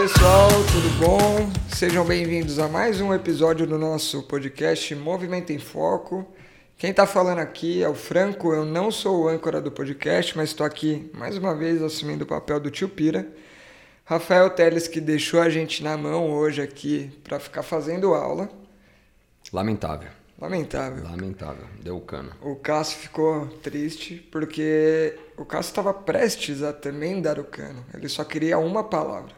pessoal, tudo bom? Sejam bem-vindos a mais um episódio do nosso podcast Movimento em Foco. Quem está falando aqui é o Franco, eu não sou o âncora do podcast, mas estou aqui mais uma vez assumindo o papel do tio Pira. Rafael Teles que deixou a gente na mão hoje aqui para ficar fazendo aula. Lamentável. Lamentável. Lamentável. Deu o cano. O Cássio ficou triste porque o Cássio estava prestes a também dar o cano. Ele só queria uma palavra,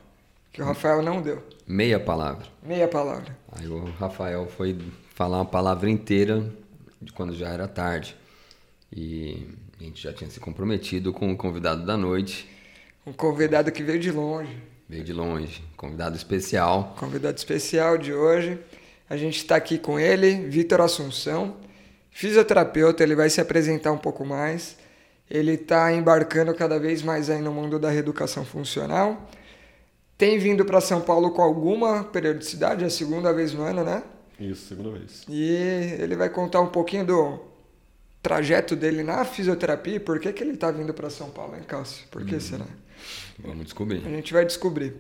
que o Rafael não deu. Meia palavra. Meia palavra. Aí o Rafael foi falar uma palavra inteira de quando já era tarde. E a gente já tinha se comprometido com o convidado da noite. Um convidado que veio de longe. Veio de longe. Convidado especial. Convidado especial de hoje. A gente está aqui com ele, Vitor Assunção, fisioterapeuta. Ele vai se apresentar um pouco mais. Ele está embarcando cada vez mais aí no mundo da reeducação funcional. Tem vindo para São Paulo com alguma periodicidade, é a segunda vez no ano, né? Isso, segunda vez. E ele vai contar um pouquinho do trajeto dele na fisioterapia e por que, que ele está vindo para São Paulo, hein, Cássio? Por que será? Vamos descobrir. A gente vai descobrir.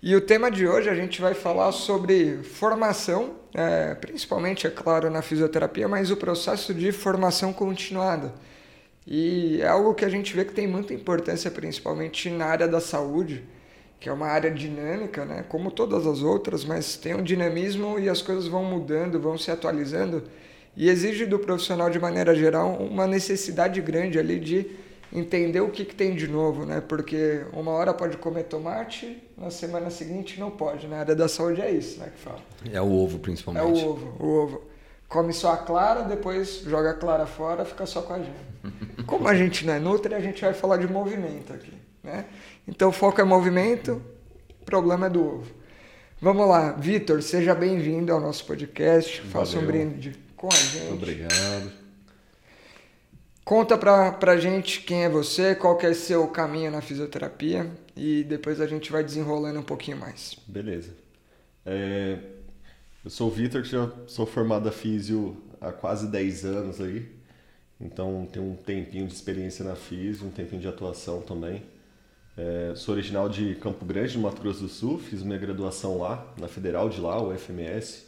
E o tema de hoje a gente vai falar sobre formação, é, principalmente, é claro, na fisioterapia, mas o processo de formação continuada. E é algo que a gente vê que tem muita importância, principalmente na área da saúde, que é uma área dinâmica, né? como todas as outras, mas tem um dinamismo e as coisas vão mudando, vão se atualizando, e exige do profissional, de maneira geral, uma necessidade grande ali de entender o que, que tem de novo, né? Porque uma hora pode comer tomate, na semana seguinte não pode. Na né? área da saúde é isso, né? Que fala. É o ovo, principalmente. É o ovo, o ovo. Come só a clara, depois joga a clara fora, fica só com a gema. Como a gente não é Nutri, a gente vai falar de movimento aqui, né? Então foco é movimento, problema é do ovo. Vamos lá, Vitor, seja bem-vindo ao nosso podcast. Valeu. Faça um brinde com a gente. Obrigado. Conta pra, pra gente quem é você, qual que é seu caminho na fisioterapia e depois a gente vai desenrolando um pouquinho mais. Beleza. É, eu sou o Vitor, já sou formado a físio há quase 10 anos aí. Então tenho um tempinho de experiência na físio, um tempinho de atuação também. É, sou original de Campo Grande, no Mato Grosso do Sul, fiz minha graduação lá, na Federal de lá, o FMS.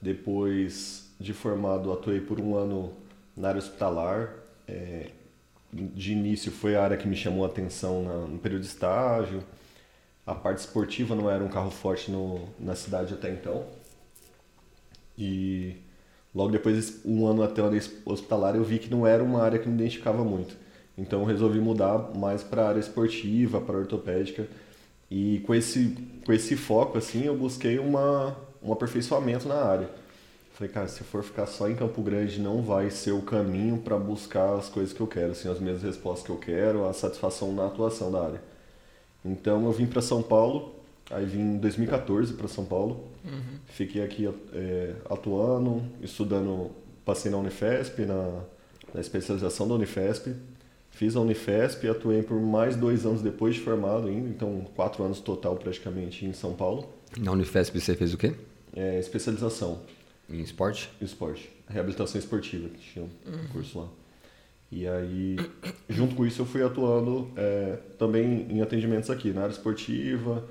Depois de formado, atuei por um ano na área hospitalar, é, de início foi a área que me chamou a atenção na, no período de estágio. A parte esportiva não era um carro forte no, na cidade até então. E logo depois, um ano até a hospitalar, eu vi que não era uma área que me identificava muito. Então eu resolvi mudar mais para a área esportiva, para ortopédica. E com esse, com esse foco, assim, eu busquei uma, um aperfeiçoamento na área. Falei, cara, se for ficar só em Campo Grande, não vai ser o caminho para buscar as coisas que eu quero, assim, as mesmas respostas que eu quero, a satisfação na atuação da área. Então eu vim para São Paulo, aí vim em 2014 para São Paulo, uhum. fiquei aqui é, atuando, estudando, passei na Unifesp, na, na especialização da Unifesp, fiz a Unifesp, atuei por mais dois anos depois de formado ainda, então quatro anos total praticamente em São Paulo. Na Unifesp você fez o quê? É, especialização. Em esporte? Esporte. Reabilitação esportiva, que tinha um curso lá. E aí, junto com isso, eu fui atuando é, também em atendimentos aqui, na área esportiva,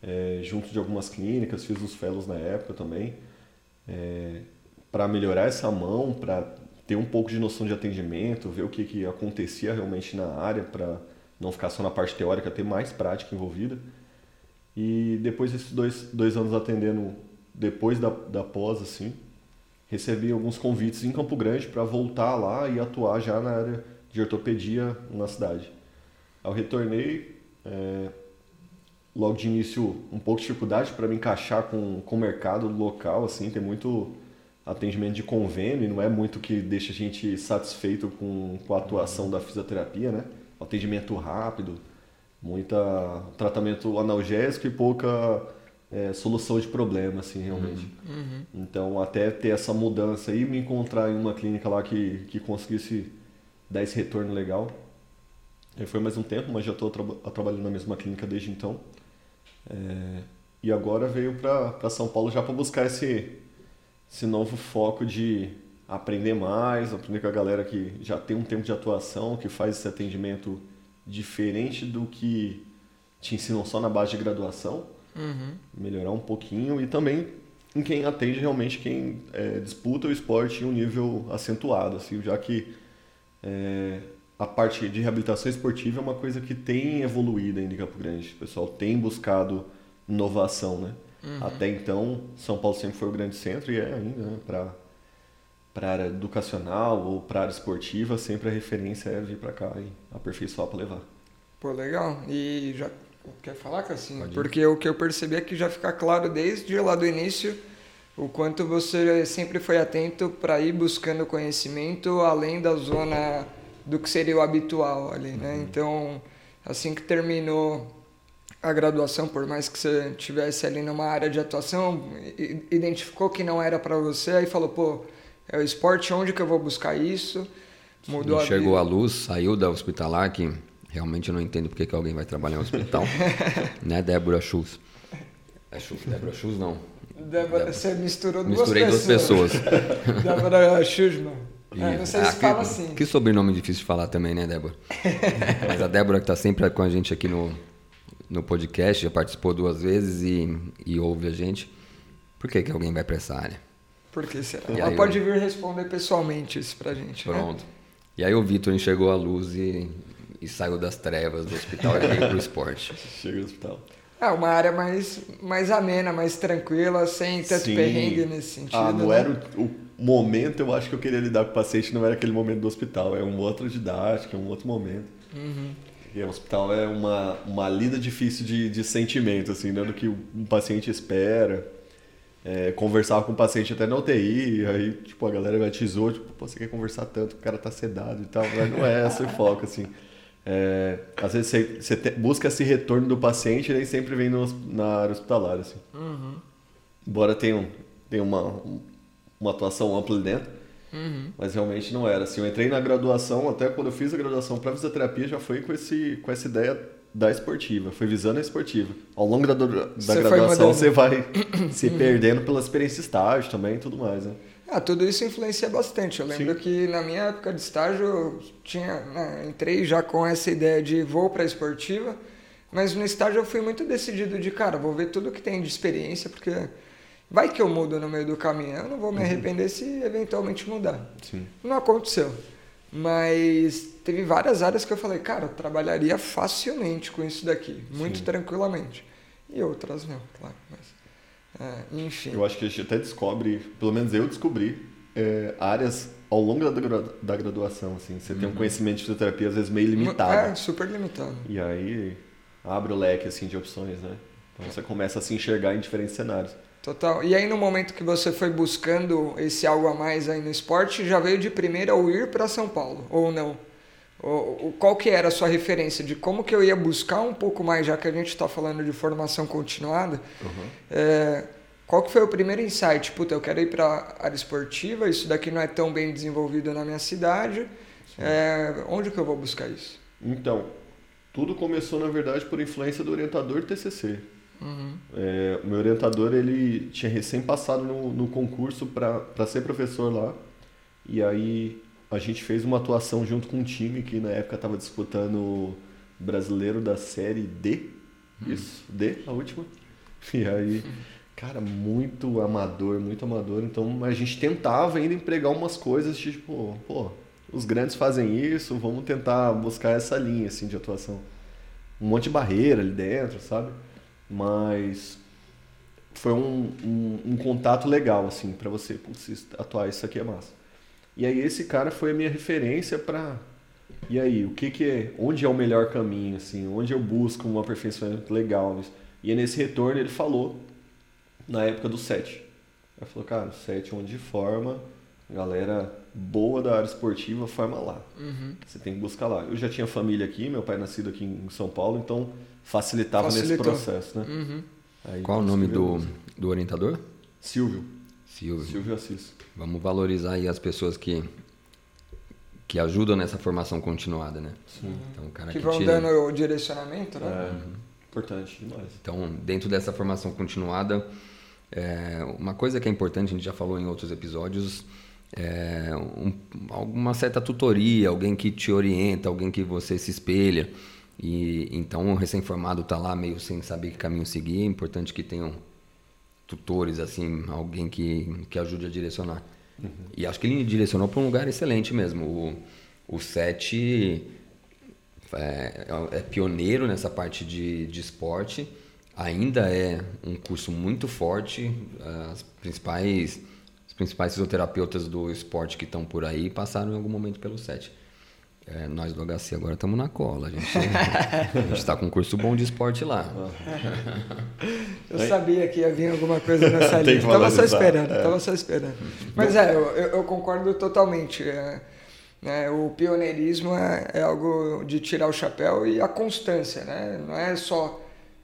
é, junto de algumas clínicas, fiz os fellows na época também, é, para melhorar essa mão, para ter um pouco de noção de atendimento, ver o que, que acontecia realmente na área, para não ficar só na parte teórica, ter mais prática envolvida. E depois desses dois, dois anos atendendo, depois da, da pós, assim, recebi alguns convites em Campo Grande para voltar lá e atuar já na área de ortopedia na cidade. Eu retornei, é, logo de início um pouco de dificuldade para me encaixar com, com o mercado local, assim, tem muito atendimento de convênio, não é muito que deixa a gente satisfeito com, com a atuação da fisioterapia, né? Atendimento rápido, muita tratamento analgésico e pouca é, solução de problema, assim, realmente. Uhum. uhum. Então, até ter essa mudança e me encontrar em uma clínica lá que, que conseguisse dar esse retorno legal. Aí foi mais um tempo, mas já estou tra trabalhando na mesma clínica desde então. É, e agora veio para São Paulo já para buscar esse, esse novo foco de aprender mais, aprender com a galera que já tem um tempo de atuação, que faz esse atendimento diferente do que te ensinam só na base de graduação Uhum. Melhorar um pouquinho e também em quem atende realmente quem é, disputa o esporte em um nível acentuado, assim, já que é, a parte de reabilitação esportiva é uma coisa que tem evoluído ainda em Campo Grande. O pessoal tem buscado inovação, né? Uhum. Até então, São Paulo sempre foi o grande centro e é ainda, né? Para para área educacional ou para área esportiva, sempre a referência é vir para cá e aperfeiçoar para levar. Pô, legal. E já quer falar, Cassinho? Porque o que eu percebi é que já fica claro desde lá do início o quanto você sempre foi atento para ir buscando conhecimento além da zona do que seria o habitual ali, né? Uhum. Então, assim que terminou a graduação, por mais que você tivesse ali numa área de atuação, identificou que não era para você, aí falou, pô, é o esporte, onde que eu vou buscar isso? Mudou Sim, a Chegou a luz, saiu da hospitalar, que realmente eu não entendo porque que alguém vai trabalhar no hospital, né, Débora Schultz? É Schultz, Débora Schultz não. Débora, Débora. você misturou duas Misturei pessoas. duas pessoas. Débora Schussman. É, não sei se ah, fala que, assim. Que sobrenome difícil de falar também, né, Débora? Mas a Débora que está sempre com a gente aqui no, no podcast, já participou duas vezes e, e ouve a gente. Por que, que alguém vai para essa área? Porque será? Ela pode vir responder pessoalmente isso pra gente. Né? Pronto. Né? E aí o Vitor enxergou a luz e, e saiu das trevas do hospital e veio pro esporte. Chega no hospital. É, uma área mais, mais amena, mais tranquila, sem tanto Sim. perrengue nesse sentido. Ah, não né? era o, o, momento, eu acho que eu queria lidar com o paciente, não era aquele momento do hospital, é um outro didático, é um outro momento. Uhum. E o hospital é uma, uma lida difícil de, de sentimento, assim, né, do que um paciente espera é, conversava com o paciente até na UTI, aí, tipo, a galera me atizou, tipo, você quer conversar tanto, o cara tá sedado e tal, mas não é esse o foco, assim. É, às vezes você, você te, busca esse retorno do paciente e nem sempre vem no, na área hospitalar, assim. Uhum. Embora tenha, um, tenha uma, uma atuação ampla ali dentro, uhum. mas realmente não era, assim. Eu entrei na graduação, até quando eu fiz a graduação para fisioterapia, já foi com, esse, com essa ideia da esportiva, foi visando a esportiva. Ao longo da, da você graduação você vai se perdendo pela experiência de estágio também e tudo mais, né? Ah, tudo isso influencia bastante. Eu lembro Sim. que na minha época de estágio eu tinha, né, entrei já com essa ideia de vou para a esportiva, mas no estágio eu fui muito decidido de, cara, vou ver tudo que tem de experiência, porque vai que eu mudo no meio do caminho. Eu não vou me uhum. arrepender uhum. se eventualmente mudar. Sim. Não aconteceu. Mas teve várias áreas que eu falei, cara, eu trabalharia facilmente com isso daqui, muito Sim. tranquilamente. E outras não, claro. Mas, é, enfim. Eu acho que a gente até descobre, pelo menos eu descobri, é, áreas ao longo da, da graduação. Assim. Você uhum. tem um uhum. conhecimento de fisioterapia, às vezes, meio limitado. É, super limitado. E aí abre o leque assim, de opções, né? Então você começa a se enxergar em diferentes cenários. Total. E aí no momento que você foi buscando esse algo a mais aí no esporte, já veio de primeira o ir para São Paulo, ou não? O, qual que era a sua referência de como que eu ia buscar um pouco mais, já que a gente está falando de formação continuada, uhum. é, qual que foi o primeiro insight? Puta, eu quero ir para área esportiva, isso daqui não é tão bem desenvolvido na minha cidade, é, onde que eu vou buscar isso? Então, tudo começou, na verdade, por influência do orientador TCC. Uhum. É, o meu orientador ele tinha recém passado no, no concurso para ser professor lá. E aí a gente fez uma atuação junto com um time que na época estava disputando o brasileiro da série D. Uhum. Isso, D, a última. E aí, cara, muito amador, muito amador. Então a gente tentava ainda empregar umas coisas tipo, pô, os grandes fazem isso, vamos tentar buscar essa linha assim de atuação. Um monte de barreira ali dentro, sabe? Mas foi um, um, um contato legal, assim, para você, putz, atuar, isso aqui é massa. E aí esse cara foi a minha referência para e aí, o que que é, onde é o melhor caminho, assim, onde eu busco um aperfeiçoamento legal. E nesse retorno ele falou, na época do SET. Ele falou, cara, o SET onde forma, galera boa da área esportiva, forma lá. Uhum. Você tem que buscar lá. Eu já tinha família aqui, meu pai é nascido aqui em São Paulo, então facilitava Facilitou. nesse processo, né? Uhum. Aí, Qual o nome do, do orientador? Silvio. Silvio. Silvio Assis. Vamos valorizar aí as pessoas que que ajudam nessa formação continuada, né? Sim. Então, cara que, que vão tira... dando o direcionamento, né? É, uhum. importante demais. Então, dentro dessa formação continuada, é, uma coisa que é importante, a gente já falou em outros episódios, é um, alguma certa tutoria, alguém que te orienta, alguém que você se espelha. E então o recém-formado está lá meio sem saber que caminho seguir. É importante que tenham tutores, assim, alguém que, que ajude a direcionar. Uhum. E acho que ele direcionou para um lugar excelente mesmo. O, o SET é, é, pioneiro nessa parte de, de esporte, ainda é um curso muito forte. As principais, os principais fisioterapeutas do esporte que estão por aí passaram em algum momento pelo SET. É, nós do HC agora estamos na cola. A gente está com um curso bom de esporte lá. Eu sabia que ia vir alguma coisa nessa linha. Estava só esperando, é. só esperando. Mas é, eu, eu concordo totalmente. É, é, o pioneirismo é, é, algo de tirar o chapéu e a constância, né? Não é só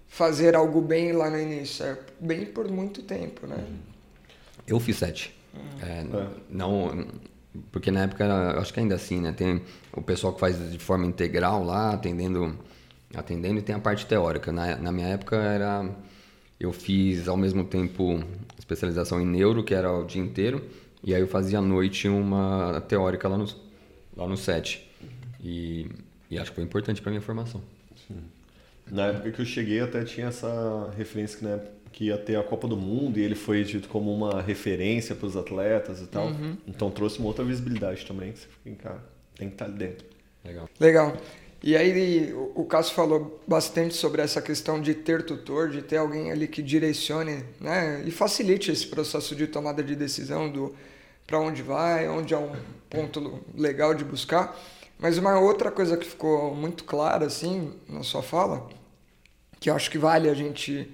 fazer algo bem lá no início, é bem por muito tempo, né? Eu fiz sete. Hum. É, não porque na época, acho que ainda assim, né? Tem o pessoal que faz de forma integral lá, atendendo, atendendo e tem a parte teórica. Na, na minha época era... Eu fiz ao mesmo tempo especialização em neuro, que era o dia inteiro, e aí eu fazia à noite uma teórica lá no, lá no SET. E, e acho que foi importante para minha formação. Sim. Na época que eu cheguei até tinha essa referência que, né, que ia ter a Copa do Mundo e ele foi dito como uma referência para os atletas e tal. Uhum. Então trouxe uma outra visibilidade também, que você fica, cara, tem que estar tá ali dentro. Legal. Legal. E aí o Cássio falou bastante sobre essa questão de ter tutor, de ter alguém ali que direcione, né, e facilite esse processo de tomada de decisão do para onde vai, onde é um ponto legal de buscar. Mas uma outra coisa que ficou muito clara assim na sua fala, que eu acho que vale a gente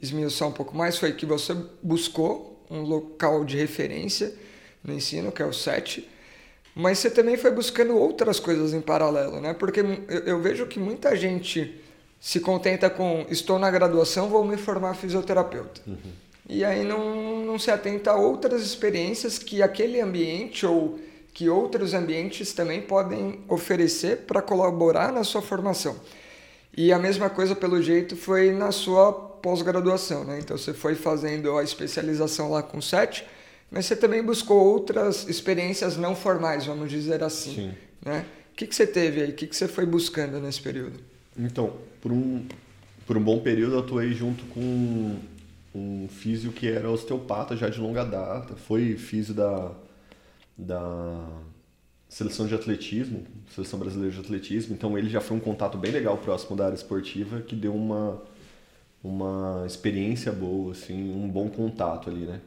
esmiuçar um pouco mais foi que você buscou um local de referência no ensino, que é o SET, mas você também foi buscando outras coisas em paralelo, né? Porque eu, eu vejo que muita gente se contenta com estou na graduação, vou me formar fisioterapeuta. Uhum. E aí não, não se atenta a outras experiências que aquele ambiente ou que outros ambientes também podem oferecer para colaborar na sua formação. E a mesma coisa, pelo jeito, foi na sua pós-graduação, né? Então você foi fazendo a especialização lá com sete, mas você também buscou outras experiências não formais, vamos dizer assim, Sim. né? O que, que você teve aí? O que, que você foi buscando nesse período? Então, por um, por um bom período eu atuei junto com um físio que era osteopata já de longa data, foi físio da, da seleção de atletismo, seleção brasileira de atletismo, então ele já foi um contato bem legal próximo da área esportiva que deu uma uma experiência boa, assim, um bom contato ali, né?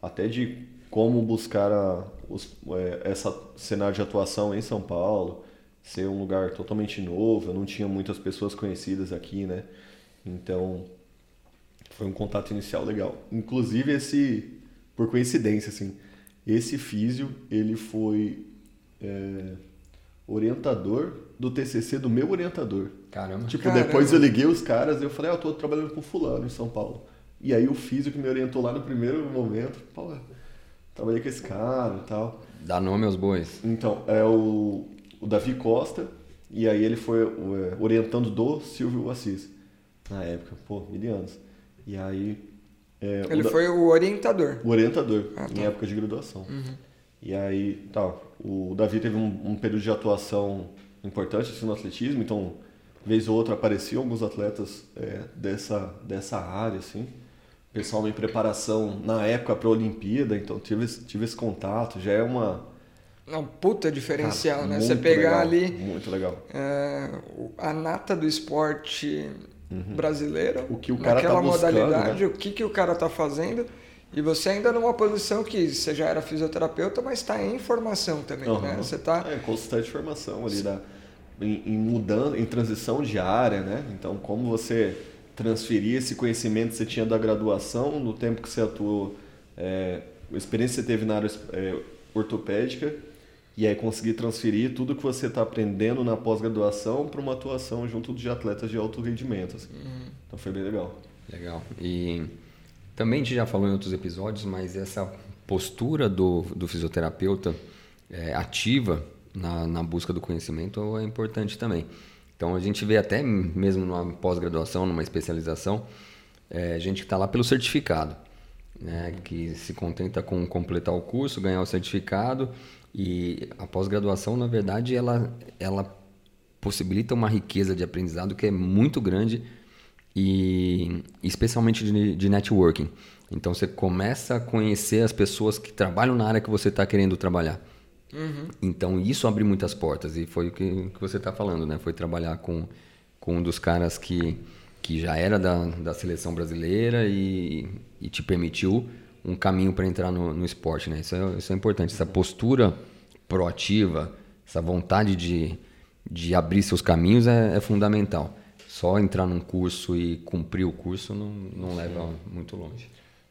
Até de como buscar a, os, é, essa cenário de atuação em São Paulo, ser um lugar totalmente novo, eu não tinha muitas pessoas conhecidas aqui, né? Então, foi um contato inicial legal. Inclusive esse, por coincidência, assim, esse físio, ele foi é, orientador do TCC do meu orientador. Caramba. Tipo, Caramba. depois eu liguei os caras e eu falei, ah, eu tô trabalhando com fulano em São Paulo. E aí o físico que me orientou lá no primeiro momento, pô, trabalhei com esse cara e tal. Dá nome aos bois. Então, é o, o Davi Costa, e aí ele foi é, orientando do Silvio Assis, na época, pô, mil anos. E aí... É, ele o foi o orientador. O orientador, ah, tá. em época de graduação. Uhum. E aí, tá, o Davi teve um, um período de atuação importante assim, no atletismo, então, vez ou outra apareciam alguns atletas é, dessa, dessa área, assim. Pessoal em preparação na época para a Olimpíada, então tive, tive esse contato, já é uma. Não, puta diferencial, Cara, né? Você pegar legal, ali. Muito legal. É, a nata do esporte uhum. brasileiro, o que o cara naquela tá buscando, modalidade, né? o que, que o cara tá fazendo e você ainda numa posição que você já era fisioterapeuta, mas está em formação também, uhum. né? Você está... É, constante formação ali, da, em, em mudando, em transição de área, né? Então, como você transferir esse conhecimento que você tinha da graduação no tempo que você atuou, é, a experiência que você teve na área é, ortopédica, e aí conseguir transferir tudo que você está aprendendo na pós-graduação para uma atuação junto de atletas de alto rendimento. Assim. Uhum. Então foi bem legal. Legal. E também a gente já falou em outros episódios, mas essa postura do, do fisioterapeuta é, ativa na, na busca do conhecimento é importante também. Então a gente vê até mesmo numa pós-graduação, numa especialização, é, gente que está lá pelo certificado, né, que se contenta com completar o curso, ganhar o certificado e a pós-graduação, na verdade, ela, ela possibilita uma riqueza de aprendizado que é muito grande e especialmente de, de networking. Então você começa a conhecer as pessoas que trabalham na área que você está querendo trabalhar. Uhum. Então isso abre muitas portas e foi o que, que você está falando, né? Foi trabalhar com, com um dos caras que, que já era da, da seleção brasileira e, e te permitiu um caminho para entrar no, no esporte, né? Isso é, isso é importante, essa postura proativa, essa vontade de, de abrir seus caminhos é, é fundamental. Só entrar num curso e cumprir o curso não, não leva muito longe.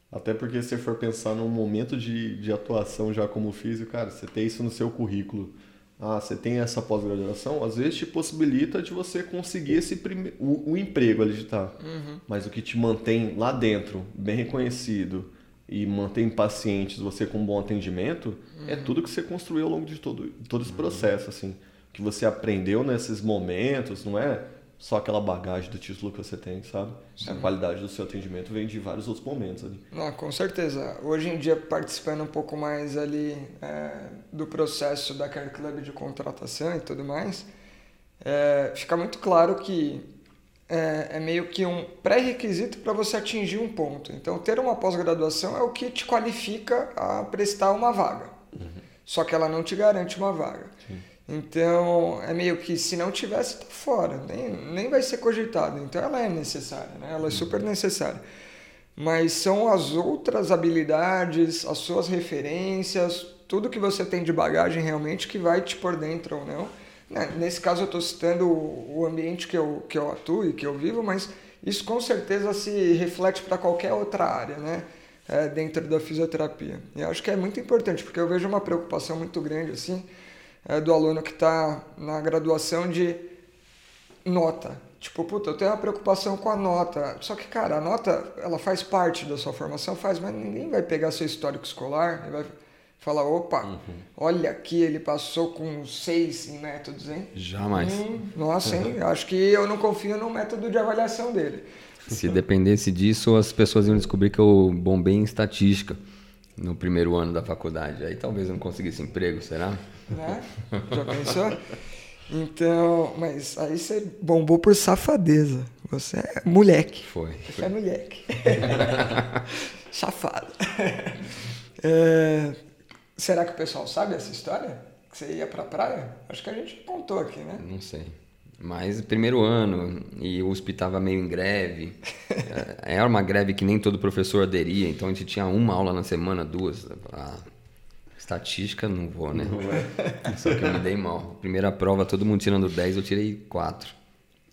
Até porque se for pensar num momento de, de atuação já como físico, cara, você tem isso no seu currículo. Ah, você tem essa pós-graduação, às vezes te possibilita de você conseguir esse prime... o, o emprego ali de estar. Tá. Uhum. Mas o que te mantém lá dentro, bem reconhecido e mantém pacientes, você com um bom atendimento, é uhum. é tudo que você construiu ao longo de todo, todo esse uhum. processo, assim. Que você aprendeu nesses momentos, não é? Só aquela bagagem do título que você tem, sabe? Sim. A qualidade do seu atendimento vem de vários outros momentos ali. Não, com certeza. Hoje em dia, participando um pouco mais ali é, do processo da Care Club de contratação e tudo mais, é, fica muito claro que é, é meio que um pré-requisito para você atingir um ponto. Então, ter uma pós-graduação é o que te qualifica a prestar uma vaga. Uhum. Só que ela não te garante uma vaga. Então, é meio que se não tivesse, tá fora, nem, nem vai ser cogitado. Então, ela é necessária, né? ela é super necessária. Mas são as outras habilidades, as suas referências, tudo que você tem de bagagem realmente que vai te pôr dentro ou não. Né? Nesse caso, eu estou citando o ambiente que eu, que eu atuo e que eu vivo, mas isso com certeza se reflete para qualquer outra área, né? É, dentro da fisioterapia. E eu acho que é muito importante, porque eu vejo uma preocupação muito grande assim é, do aluno que está na graduação de nota. Tipo, puta, eu tenho uma preocupação com a nota. Só que, cara, a nota, ela faz parte da sua formação, faz, mas ninguém vai pegar seu histórico escolar e vai falar, opa, uhum. olha aqui, ele passou com seis em métodos, hein? Jamais. Hum, nossa, hein? Uhum. Acho que eu não confio no método de avaliação dele. Se dependesse disso, as pessoas iam descobrir que eu bombei em estatística no primeiro ano da faculdade. Aí talvez eu não conseguisse emprego, será? Né? Já pensou? Então, mas aí você bombou por safadeza. Você é moleque. Foi. Você foi. é moleque. Safado. É, será que o pessoal sabe essa história? Que você ia pra praia? Acho que a gente contou aqui, né? Não sei. Mas primeiro ano, e o USP estava meio em greve. É, era uma greve que nem todo professor aderia, então a gente tinha uma aula na semana, duas. Ah, estatística não vou, né? Não é. Só que eu me dei mal. Primeira prova, todo mundo tirando 10, eu tirei 4.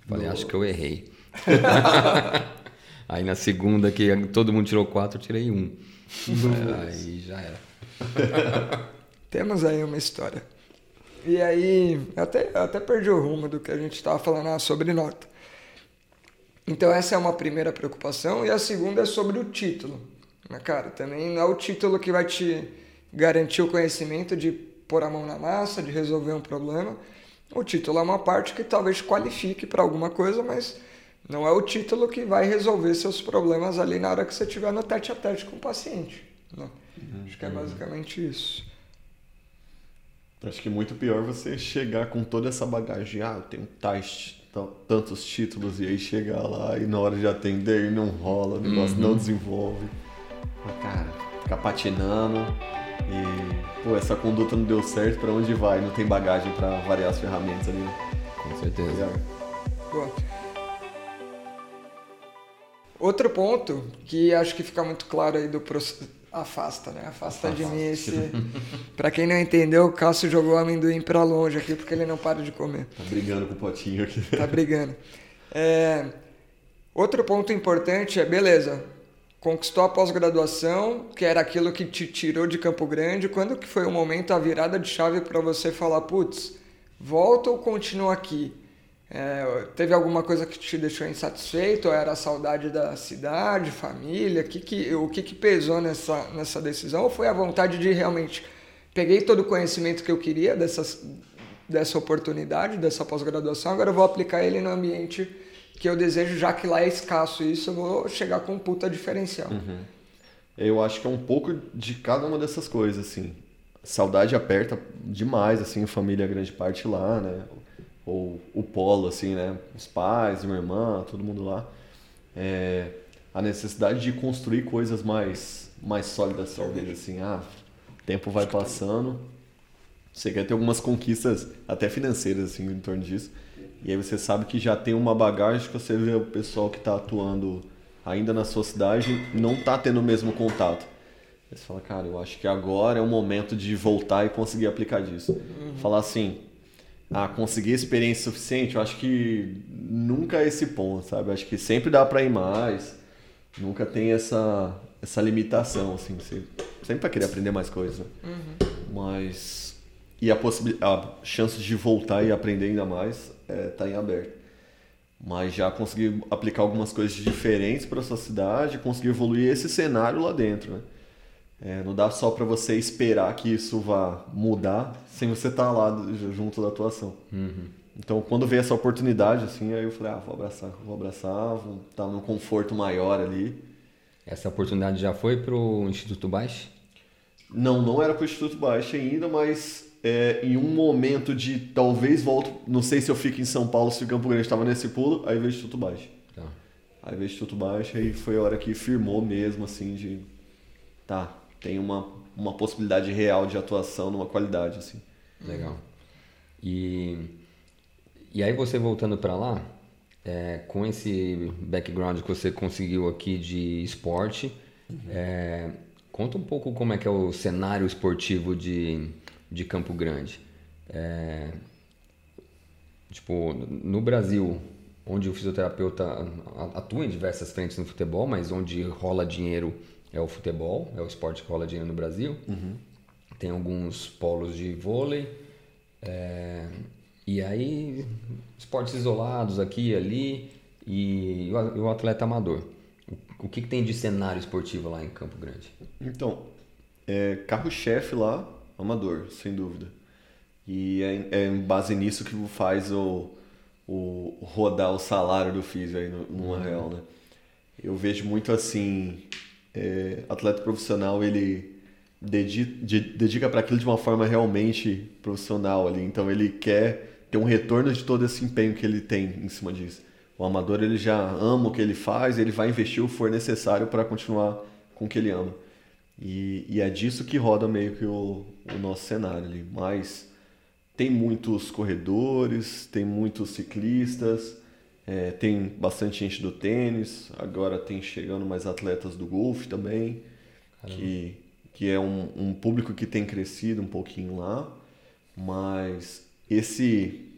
Falei, acho que eu errei. Aí na segunda, que todo mundo tirou 4, eu tirei 1. Aí já era. Temos aí uma história. E aí, até, até perdi o rumo do que a gente estava falando ah, sobre nota. Então, essa é uma primeira preocupação. E a segunda é sobre o título. Mas, cara, também não é o título que vai te garantir o conhecimento de pôr a mão na massa, de resolver um problema. O título é uma parte que talvez qualifique para alguma coisa, mas não é o título que vai resolver seus problemas ali na hora que você estiver no tete a tete com o paciente. Né? Uhum. Acho que é basicamente isso. Acho que é muito pior você chegar com toda essa bagagem. Ah, eu tenho tais, tantos títulos, e aí chegar lá e na hora de atender não rola, o negócio uhum. não desenvolve. Mas, cara, ficar patinando e, pô, essa conduta não deu certo, para onde vai? Não tem bagagem para variar as ferramentas ali. Com certeza. Boa. Outro ponto que acho que fica muito claro aí do processo afasta, né? Afasta, afasta. de mim esse. pra quem não entendeu, o Cássio jogou o amendoim pra longe aqui porque ele não para de comer. Tá brigando com o potinho aqui. Tá brigando. É... Outro ponto importante é, beleza, conquistou a pós-graduação, que era aquilo que te tirou de Campo Grande. Quando que foi o momento, a virada de chave para você falar, putz, volta ou continua aqui? É, teve alguma coisa que te deixou insatisfeito? Ou era a saudade da cidade, família? Que que, o que, que pesou nessa, nessa decisão? Ou foi a vontade de realmente peguei todo o conhecimento que eu queria dessas, dessa oportunidade, dessa pós-graduação, agora eu vou aplicar ele no ambiente que eu desejo, já que lá é escasso isso, eu vou chegar com um puta diferencial. Uhum. Eu acho que é um pouco de cada uma dessas coisas, assim. Saudade aperta demais, assim, família grande parte lá, né? Ou o polo, assim, né? Os pais, minha irmã, todo mundo lá. É, a necessidade de construir coisas mais, mais sólidas, talvez, assim. Ah, o tempo vai passando, você quer ter algumas conquistas, até financeiras, assim, em torno disso. E aí você sabe que já tem uma bagagem que você vê o pessoal que está atuando ainda na sua cidade não está tendo o mesmo contato. Você fala, cara, eu acho que agora é o momento de voltar e conseguir aplicar disso. Uhum. Falar assim, ah, conseguir experiência suficiente, eu acho que nunca é esse ponto, sabe? Eu acho que sempre dá para ir mais. Nunca tem essa, essa limitação, assim. Você sempre vai querer aprender mais coisas. Né? Uhum. Mas... E a, a chance de voltar e aprender ainda mais está é, em aberto. Mas já conseguir aplicar algumas coisas diferentes para sua cidade, conseguir evoluir esse cenário lá dentro, né? É, não dá só para você esperar que isso vá mudar sem você estar tá lá junto da atuação. Uhum. Então, quando veio essa oportunidade, assim, aí eu falei, ah, vou abraçar, vou abraçar, vou estar tá num conforto maior ali. Essa oportunidade já foi para o Instituto Baixo? Não, não era para o Instituto Baixo ainda, mas é, em um momento de talvez volto, não sei se eu fico em São Paulo, se o Campo Grande estava nesse pulo, aí veio o Instituto Baixo. Tá. Aí veio o Instituto Baixo, aí foi a hora que firmou mesmo, assim, de tá, tem uma, uma possibilidade real de atuação numa qualidade, assim. Legal. E, e aí você voltando para lá, é, com esse background que você conseguiu aqui de esporte, uhum. é, conta um pouco como é que é o cenário esportivo de, de Campo Grande. É, tipo, no Brasil, onde o fisioterapeuta atua em diversas frentes no futebol, mas onde rola dinheiro é o futebol, é o esporte que rola dinheiro no Brasil. Uhum. Tem alguns polos de vôlei. É, e aí, esportes isolados aqui e ali. E o atleta amador. O que, que tem de cenário esportivo lá em Campo Grande? Então, é, carro-chefe lá, amador, sem dúvida. E é, é em base nisso que faz o, o rodar o salário do físico aí no, numa uhum. real, né? Eu vejo muito assim, é, atleta profissional ele dedica, para aquilo de uma forma realmente profissional ali. Então ele quer ter um retorno de todo esse empenho que ele tem em cima disso. O amador ele já ama o que ele faz, ele vai investir o que for necessário para continuar com o que ele ama. E, e, é disso que roda meio que o, o nosso cenário ali. Mas tem muitos corredores, tem muitos ciclistas, é, tem bastante gente do tênis, agora tem chegando mais atletas do golfe também, que, que é um, um público que tem crescido um pouquinho lá, mas esse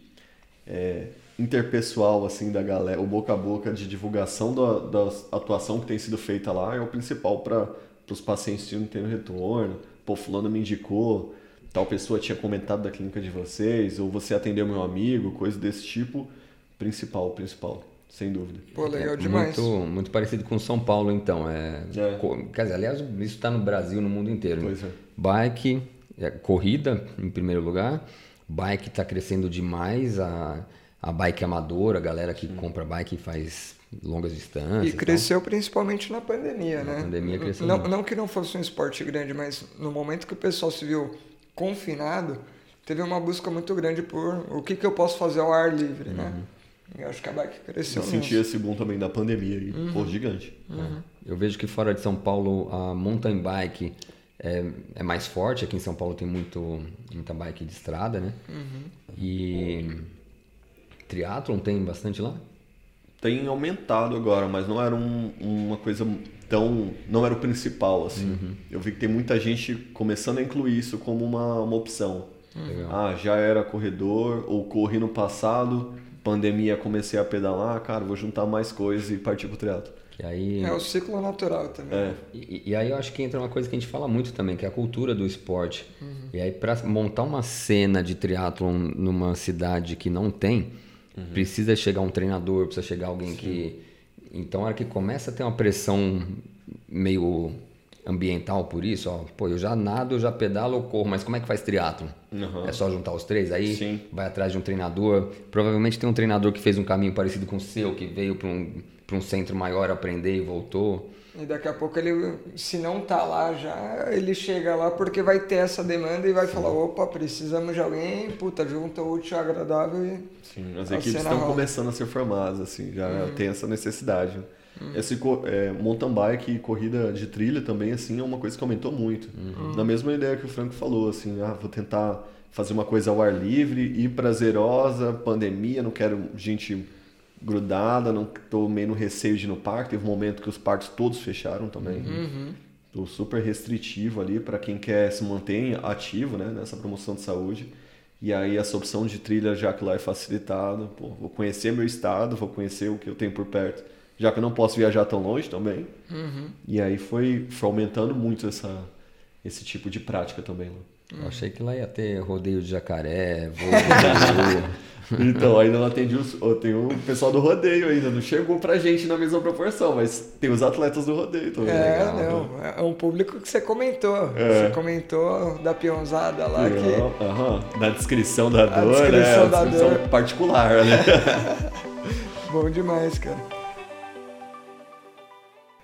é, interpessoal assim da galera, o boca a boca de divulgação da, da atuação que tem sido feita lá é o principal para os pacientes que não terem retorno. Pô, fulano me indicou, tal pessoa tinha comentado da clínica de vocês, ou você atendeu meu amigo, coisa desse tipo Principal, principal, sem dúvida. Pô, legal é, demais. Muito, muito parecido com São Paulo, então. É, é. Quer dizer, aliás, isso está no Brasil, no mundo inteiro. Pois é. Bike, é, corrida em primeiro lugar. Bike está crescendo demais. A, a bike amadora, a galera que Sim. compra bike e faz longas distâncias. E cresceu então. principalmente na pandemia, na né? pandemia cresceu não, não que não fosse um esporte grande, mas no momento que o pessoal se viu confinado, teve uma busca muito grande por o que, que eu posso fazer ao ar livre, né? uhum. né? Eu acho que a bike cresceu. Eu senti esse boom também da pandemia aí, uhum. pô, gigante. Uhum. Eu vejo que fora de São Paulo a mountain bike é, é mais forte. Aqui em São Paulo tem muito, muita bike de estrada, né? Uhum. E triatlon tem bastante lá? Tem aumentado agora, mas não era um, uma coisa tão. não era o principal, assim. Uhum. Eu vi que tem muita gente começando a incluir isso como uma, uma opção. Legal. Ah, já era corredor, ou corri no passado, pandemia comecei a pedalar, cara, vou juntar mais coisas e partir pro triatlo. E aí... É o ciclo natural também. É. E, e, aí eu acho que entra uma coisa que a gente fala muito também, que é a cultura do esporte. Uhum. E aí para montar uma cena de triatlon numa cidade que não tem, uhum. precisa chegar um treinador, precisa chegar alguém Sim. que... Então a hora que começa a ter uma pressão meio ambiental por isso, ó, pô, eu já nado, eu já pedalo, eu corro, mas como é que faz triatlo? Uhum. É só juntar os três? Aí Sim. vai atrás de um treinador. Provavelmente tem um treinador que fez um caminho parecido com o seu, que veio para um, pra um centro maior aprender e voltou. E daqui a pouco ele, se não tá lá já, ele chega lá porque vai ter essa demanda e vai falar, opa, precisamos de alguém, puta, junta o útil ao agradável e. Sim, as equipes estão rola. começando a ser formadas, assim, já tem essa necessidade. Esse co- é, mountain bike e corrida de trilha também, assim, é uma coisa que aumentou muito. Na mesma ideia que o Franco falou, assim, ah, vou tentar fazer uma coisa ao ar livre e prazerosa, pandemia, não quero gente grudada, não tô meio no receio de ir no parque. Teve um momento que os parques todos fecharam também. Tô super restritivo ali para quem quer se manter ativo, né, nessa promoção de saúde. E aí essa opção de trilha, já que lá é facilitado, pô, vou conhecer meu estado, vou conhecer o que eu tenho por perto, já que eu não posso viajar tão longe também. E aí foi, foi aumentando muito essa, esse tipo de prática também. Lá. Eu achei que lá ia ter rodeio de jacaré, voo de. Então, ainda não atendi os, tem o pessoal do rodeio ainda, não chegou pra gente na mesma proporção, mas tem os atletas do rodeio também. É, legal, não, é um público que você comentou. É. Você comentou da peãozada lá que. Aham, Na descrição da dor, descrição né? A da descrição dor. particular, né? Bom demais, cara.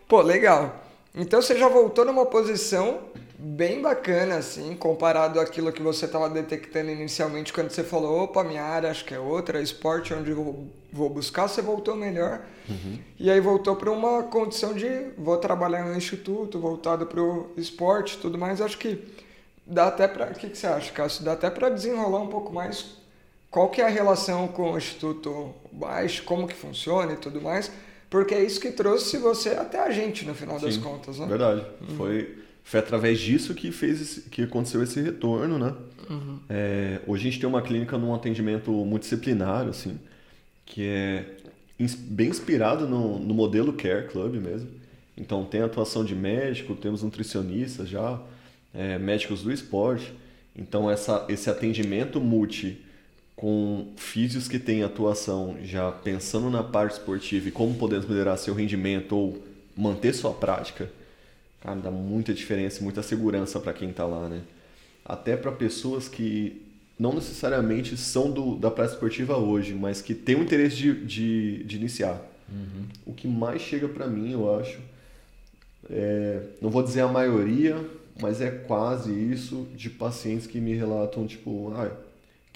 Pô, legal. Então você já voltou numa posição bem bacana, assim, comparado àquilo que você estava detectando inicialmente quando você falou, opa, minha área acho que é outra, esporte onde eu vou buscar, você voltou melhor. E aí voltou para uma condição de vou trabalhar um instituto, voltado para o esporte tudo mais. Acho que dá até para. O que, que você acha, Cássio? Dá até para desenrolar um pouco mais qual que é a relação com o Instituto Baixo, como que funciona e tudo mais, porque é isso que trouxe você até a gente no final das Sim, contas, né? Verdade. Foi, foi através disso que fez esse- que aconteceu esse retorno, né? É, hoje a gente tem uma clínica num atendimento multidisciplinar, assim, que é bem inspirado no, no modelo Care Club mesmo. Então tem atuação de médico, temos nutricionistas já, é, médicos do esporte. Então essa, esse atendimento multi com físios que têm atuação já pensando na parte esportiva e como podemos melhorar seu rendimento ou manter sua prática, cara, dá muita diferença e muita segurança para quem está lá, né? Até para pessoas que não necessariamente são do, da prática esportiva hoje, mas que têm o interesse de, de, de iniciar. O que mais chega para mim, eu acho, é, não vou dizer a maioria, mas é quase isso de pacientes que me relatam, tipo, ah,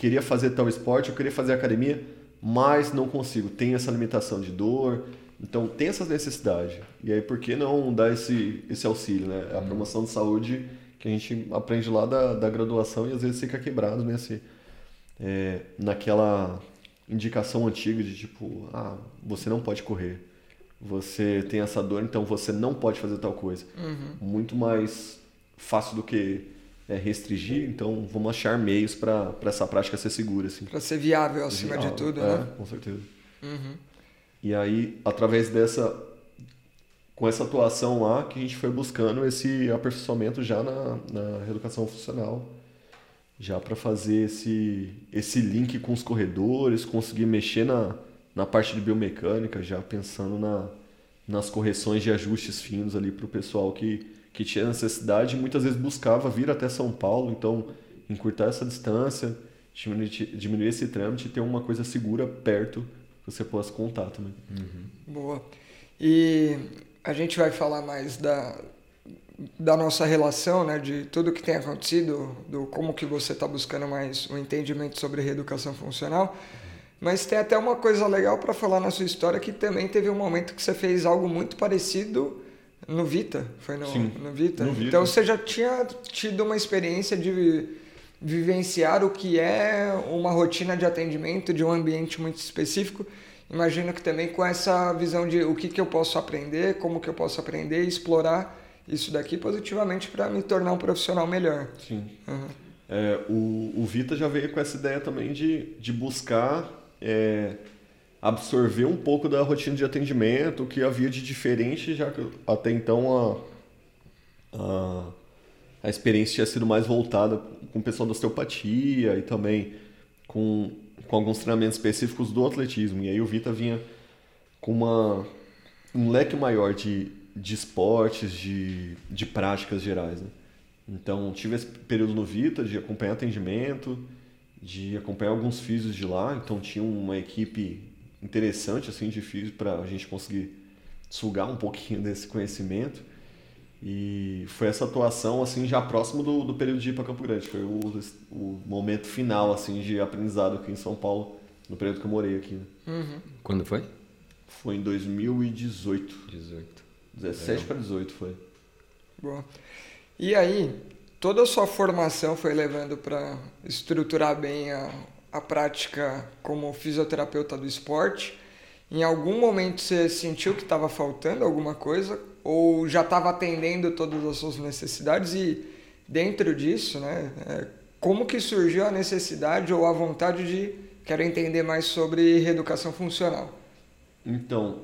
queria fazer tal esporte, eu queria fazer academia, mas não consigo, tenho essa limitação de dor, então tem essas necessidades. E aí por que não dar esse, esse auxílio, né? A promoção de saúde que a gente aprende lá da, da graduação e às vezes fica quebrado nesse, é, naquela indicação antiga de tipo, ah, você não pode correr, você tem essa dor, então você não pode fazer tal coisa. Muito mais fácil do que é, restringir, então vamos achar meios para essa prática ser segura. Assim. Para ser viável acima de Ah, tudo, é, né? Com certeza. E aí, através dessa. Com essa atuação lá, que a gente foi buscando esse aperfeiçoamento já na, na reeducação funcional. Já para fazer esse, esse link com os corredores, conseguir mexer na, na parte de biomecânica, já pensando na, nas correções de ajustes finos ali para o pessoal que, que tinha necessidade e muitas vezes buscava vir até São Paulo, então encurtar essa distância, diminuir, diminuir esse trâmite e ter uma coisa segura perto que você possa contar também. Boa. E a gente vai falar mais da, da nossa relação, né, de tudo que tem acontecido, do como que você está buscando mais o entendimento sobre reeducação funcional. Mas tem até uma coisa legal para falar na sua história que também teve um momento que você fez algo muito parecido no Vita, foi no, Sim, no Vita. no Vita. Então você já tinha tido uma experiência de vi- vivenciar o que é uma rotina de atendimento de um ambiente muito específico. Imagino que também com essa visão de o que, que eu posso aprender, como que eu posso aprender e explorar isso daqui positivamente para me tornar um profissional melhor. Sim. Uhum. É, o, o Vita já veio com essa ideia também de, de buscar é, absorver um pouco da rotina de atendimento, o que havia de diferente, já que até então a, a, a experiência tinha sido mais voltada com o pessoal da osteopatia e também com, com alguns treinamentos específicos do atletismo. E aí o Vita vinha com uma, um leque maior de de esportes, de, de práticas gerais. Né? Então, tive esse período no Vita de acompanhar atendimento, de acompanhar alguns físios de lá. Então, tinha uma equipe interessante assim de físio para a gente conseguir sugar um pouquinho desse conhecimento. E foi essa atuação assim já próximo do, do período de ir para Campo Grande. Foi o, o momento final assim de aprendizado aqui em São Paulo, no período que eu morei aqui. Né? Uhum. Quando foi? Foi em 2018. 18. 17 para 18 foi. Boa. E aí, toda a sua formação foi levando para estruturar bem a, a prática como fisioterapeuta do esporte. Em algum momento você sentiu que estava faltando alguma coisa ou já estava atendendo todas as suas necessidades e dentro disso, né, é, como que surgiu a necessidade ou a vontade de quero entender mais sobre reeducação funcional? Então,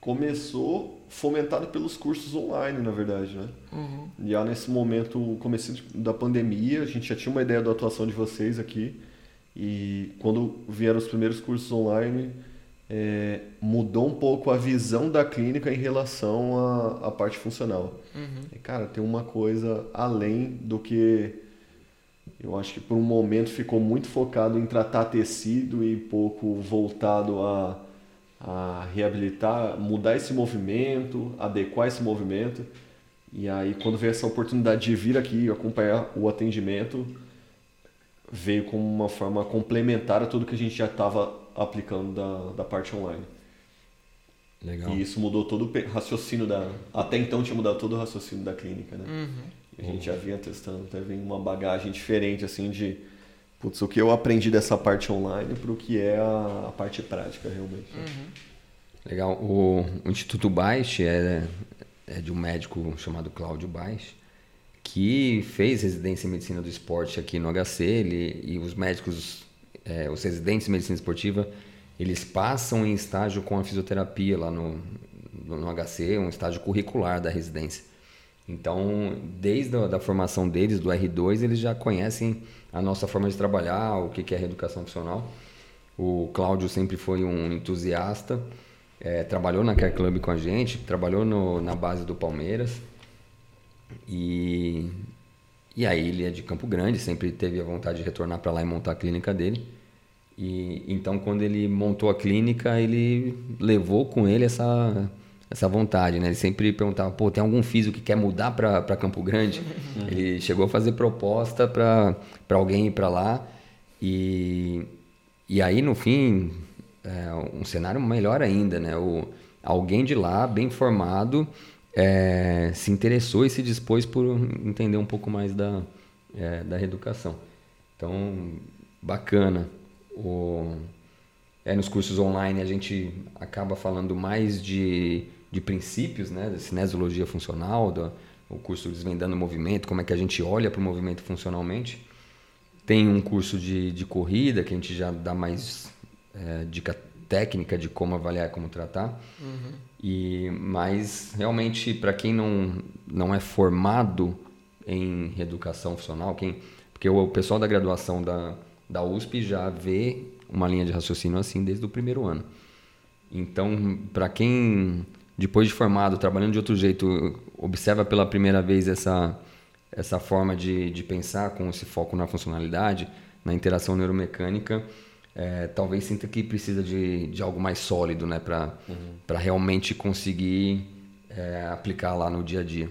começou fomentado pelos cursos online, na verdade, né? Uhum. Já nesse momento, começo da pandemia, a gente já tinha uma ideia da atuação de vocês aqui e quando vieram os primeiros cursos online, é, mudou um pouco a visão da clínica em relação à, à parte funcional. Uhum. E, cara, tem uma coisa além do que eu acho que por um momento ficou muito focado em tratar tecido e pouco voltado a, a reabilitar, mudar esse movimento, adequar esse movimento. E aí, quando veio essa oportunidade de vir aqui e acompanhar o atendimento, veio como uma forma complementar a tudo que a gente já estava aplicando da, da parte online. Legal. E isso mudou todo o raciocínio da. Até então tinha mudado todo o raciocínio da clínica, né? Uhum. A gente já vinha testando, até vem uma bagagem diferente, assim, de. Putz, o que eu aprendi dessa parte online para o que é a, a, parte prática, realmente. Uhum. Legal. O, o Instituto Baix é, é de um médico chamado Cláudio Baix, que fez residência em medicina do esporte aqui no HC. Ele, e os médicos, é, os residentes em medicina esportiva, eles passam em estágio com a fisioterapia lá no, no HC, um estágio curricular da residência. Então, desde a da formação deles, do R2, eles já conhecem a nossa forma de trabalhar, o que é reeducação funcional. O Cláudio sempre foi um entusiasta, é, trabalhou na Care Club com a gente, trabalhou no, na base do Palmeiras. E, e aí ele é de Campo Grande, sempre teve a vontade de retornar para lá e montar a clínica dele. E então quando ele montou a clínica, ele levou com ele essa essa vontade, né? Ele sempre perguntava, pô, tem algum físico que quer mudar para Campo Grande? ele chegou a fazer proposta para alguém ir para lá e e aí no fim é, um cenário melhor ainda, né? O, alguém de lá, bem formado, é, se interessou e se dispôs por entender um pouco mais da, é, da reeducação. Então, bacana. O, é, nos cursos online a gente acaba falando mais de, de princípios, né, da cinesiologia funcional, do, o curso Desvendando o Movimento, como é que a gente olha para o movimento funcionalmente. Tem um curso de, de corrida que a gente já dá mais é, dica técnica de como avaliar, como tratar. Uhum. E mas realmente para quem não não é formado em reeducação funcional, quem porque o, pessoal da graduação da da USP já vê uma linha de raciocínio assim desde o primeiro ano. Então, para quem depois de formado, trabalhando de outro jeito, observa pela primeira vez essa essa forma de, de pensar com esse foco na funcionalidade, na interação neuromecânica, é, talvez sinta que precisa de, de algo mais sólido, né, para uhum. realmente conseguir é, aplicar lá no dia a dia.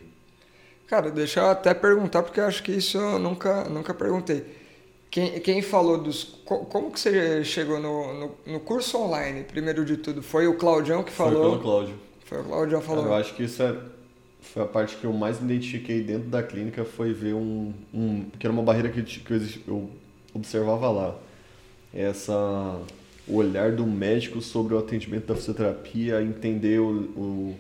Cara, deixa eu até perguntar, porque acho que isso eu nunca, nunca perguntei. Quem, quem falou dos. Como que você chegou no, no, no curso online, primeiro de tudo? Foi o Claudião que falou? Foi pelo Cláudio. Foi o Claudião que falou. Eu acho que isso é, foi a parte que eu mais me identifiquei dentro da clínica, foi ver um. um que era uma barreira que, que eu, eu observava lá essa o olhar do médico sobre o atendimento da fisioterapia, entender o, o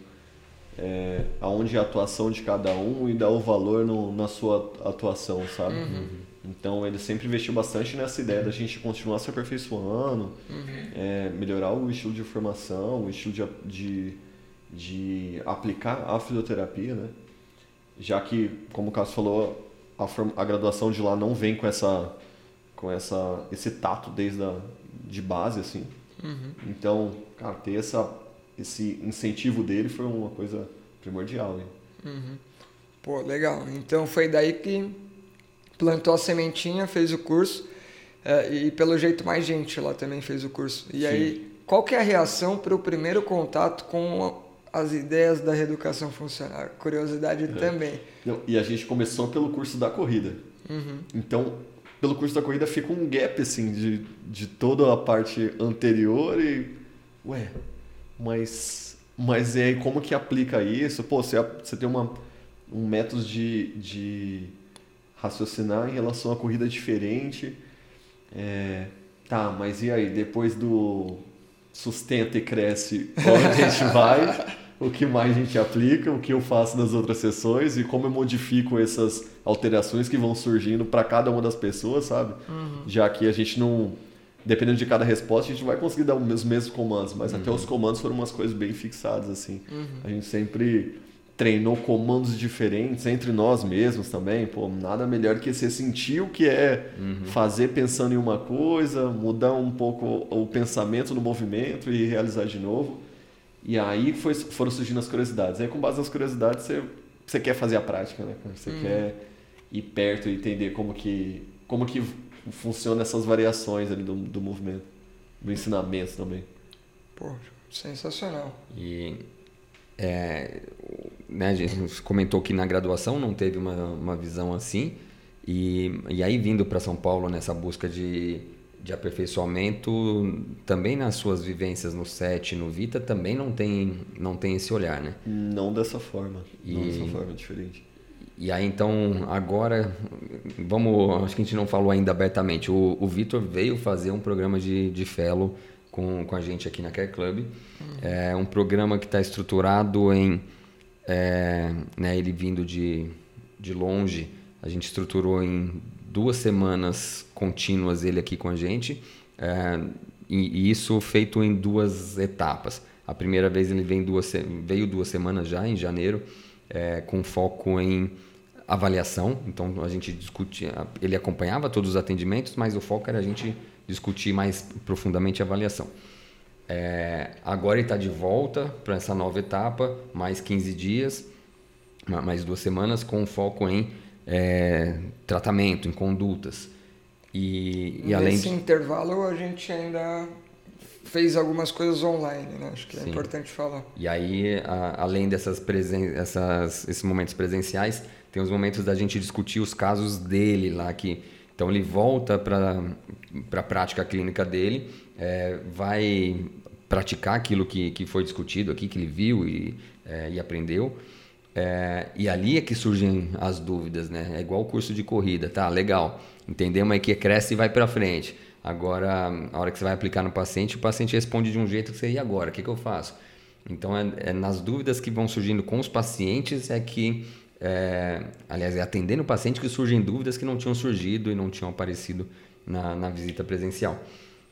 é, aonde é a atuação de cada um e dar o valor no, na sua atuação, sabe? Uhum. Então ele sempre investiu bastante nessa ideia da gente continuar se aperfeiçoando, uhum. é, melhorar o estilo de formação, o estilo de, de, de aplicar a fisioterapia, né? Já que, como o Cássio falou, a, a graduação de lá não vem com essa com essa, esse tato desde a, de base, assim. Uhum. Então, cara, ter essa, esse incentivo dele foi uma coisa primordial. Hein? Uhum. Pô, legal. Então foi daí que plantou a sementinha, fez o curso. É, e pelo jeito mais gente lá também fez o curso. E Sim. aí, qual que é a reação para o primeiro contato com as ideias da reeducação funcional? Curiosidade é. também. Não, e a gente começou pelo curso da corrida. Uhum. Então, pelo curso da corrida fica um gap assim de, de toda a parte anterior e ué, mas mas é como que aplica isso? Pô, você, você tem uma, um método de, de raciocinar em relação à corrida diferente. É, tá, mas e aí, depois do sustenta e cresce, onde a gente vai? o que mais a gente aplica, o que eu faço nas outras sessões e como eu modifico essas alterações que vão surgindo para cada uma das pessoas, sabe? Uhum. Já que a gente não, dependendo de cada resposta, a gente vai conseguir dar os mesmos comandos, mas uhum. até os comandos foram umas coisas bem fixadas assim. Uhum. A gente sempre treinou comandos diferentes entre nós mesmos também. Pô, nada melhor que você sentir o que é uhum. fazer pensando em uma coisa, mudar um pouco o pensamento no movimento e realizar de novo. E aí foi, foram surgindo as curiosidades. Aí com base nas curiosidades você, você quer fazer a prática, né? Você uhum. quer ir perto e entender como que, como que funciona essas variações ali do, do movimento, do ensinamento também. Pô, sensacional. E é, né, a gente comentou que na graduação não teve uma, uma visão assim. E, e aí vindo para São Paulo nessa busca de de aperfeiçoamento também nas suas vivências no set no Vita também não tem não tem esse olhar né? Não dessa forma. E, não dessa forma diferente. e aí então agora vamos acho que a gente não falou ainda abertamente. O, o Vitor veio fazer um programa de, de fellow com, com a gente aqui na Care Club. Uhum. é um programa que está estruturado em é, né, ele vindo de de longe a gente estruturou em duas semanas contínuas ele aqui com a gente, é, e, e, isso feito em duas etapas. A primeira vez ele vem duas, veio duas semanas já, em janeiro, é, com foco em avaliação. Então a gente discutia, ele acompanhava todos os atendimentos, mas o foco era a gente discutir mais profundamente a avaliação. É, agora ele está de volta para essa nova etapa, mais 15 dias, mais duas semanas, com foco em é, tratamento, em condutas. E, e além Nesse de... intervalo a gente ainda fez algumas coisas online, né? Acho que é Sim. importante falar. E aí, a, além dessas presen essas, esses momentos presenciais, tem os momentos da gente discutir os casos dele lá que então ele volta para a prática clínica dele, é, vai praticar aquilo que, que foi discutido aqui, que ele viu e, é, e aprendeu. É, e ali é que surgem as dúvidas, né? É igual o curso de corrida, tá? Legal. Entendemos aí que cresce e vai para frente. Agora, a hora que você vai aplicar no paciente, o paciente responde de um jeito que você, e agora? O que, que eu faço? Então, é, é, nas dúvidas que vão surgindo com os pacientes é que, é, aliás, é atendendo o paciente que surgem dúvidas que não tinham surgido e não tinham aparecido na, na visita presencial.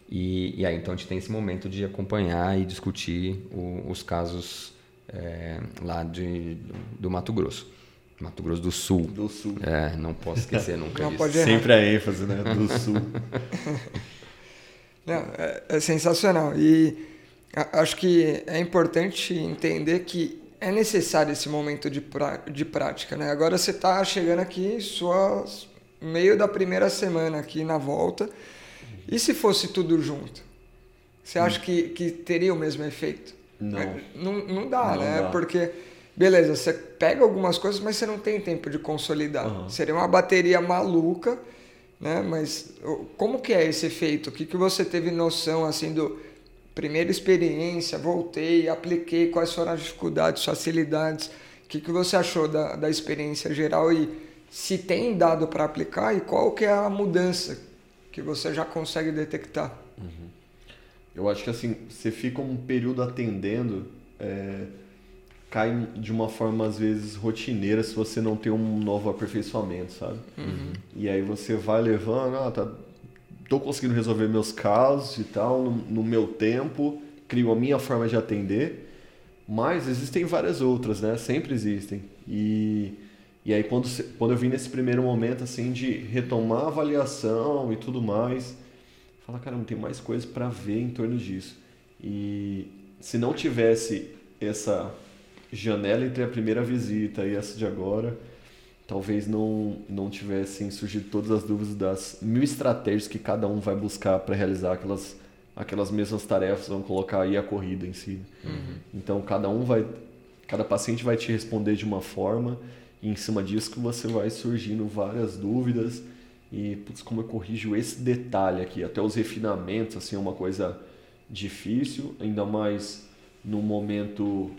E, e, aí, então, a gente tem esse momento de acompanhar e discutir o, os casos é, lá de, do Mato Grosso. Mato Grosso do Sul. Do Sul. É, não posso esquecer nunca não disso. Pode Sempre a ênfase, né? Do Sul. não, é, é, sensacional. E acho que é importante entender que é necessário esse momento de, pra, de prática, né? Agora você está chegando aqui, sua meio da primeira semana aqui na volta. E se fosse tudo junto? Você acha hum. que, que teria o mesmo efeito? Não. É, não, não dá, não né? Dá. Porque, beleza, você pega algumas coisas, mas você não tem tempo de consolidar. Uhum. Seria uma bateria maluca, né? Mas como que é esse efeito? O que, que você teve noção, assim, do primeira experiência, voltei, apliquei, quais foram as dificuldades, facilidades? O que, que você achou da, da experiência geral e se tem dado para aplicar e qual que é a mudança que você já consegue detectar? Uhum. Eu acho que assim, você fica um período atendendo, é, cai de uma forma às vezes rotineira se você não tem um novo aperfeiçoamento, sabe? Uhum. E aí você vai levando, ah, tá, tô conseguindo resolver meus casos e tal, no, no meu tempo, crio a minha forma de atender, mas existem várias outras, né? Sempre existem. E, e aí quando, quando eu vim nesse primeiro momento assim de retomar a avaliação e tudo mais fala, cara, não tem mais coisas para ver em torno disso. E se não tivesse essa janela entre a primeira visita e essa de agora, talvez não, não tivessem surgido todas as dúvidas das mil estratégias que cada um vai buscar para realizar aquelas, aquelas mesmas tarefas, vamos colocar aí a corrida em si. Uhum. Então, cada um vai, cada paciente vai te responder de uma forma e em cima disso que você vai surgindo várias dúvidas e, putz, como eu corrijo esse detalhe aqui, até os refinamentos, assim, é uma coisa difícil, ainda mais no momento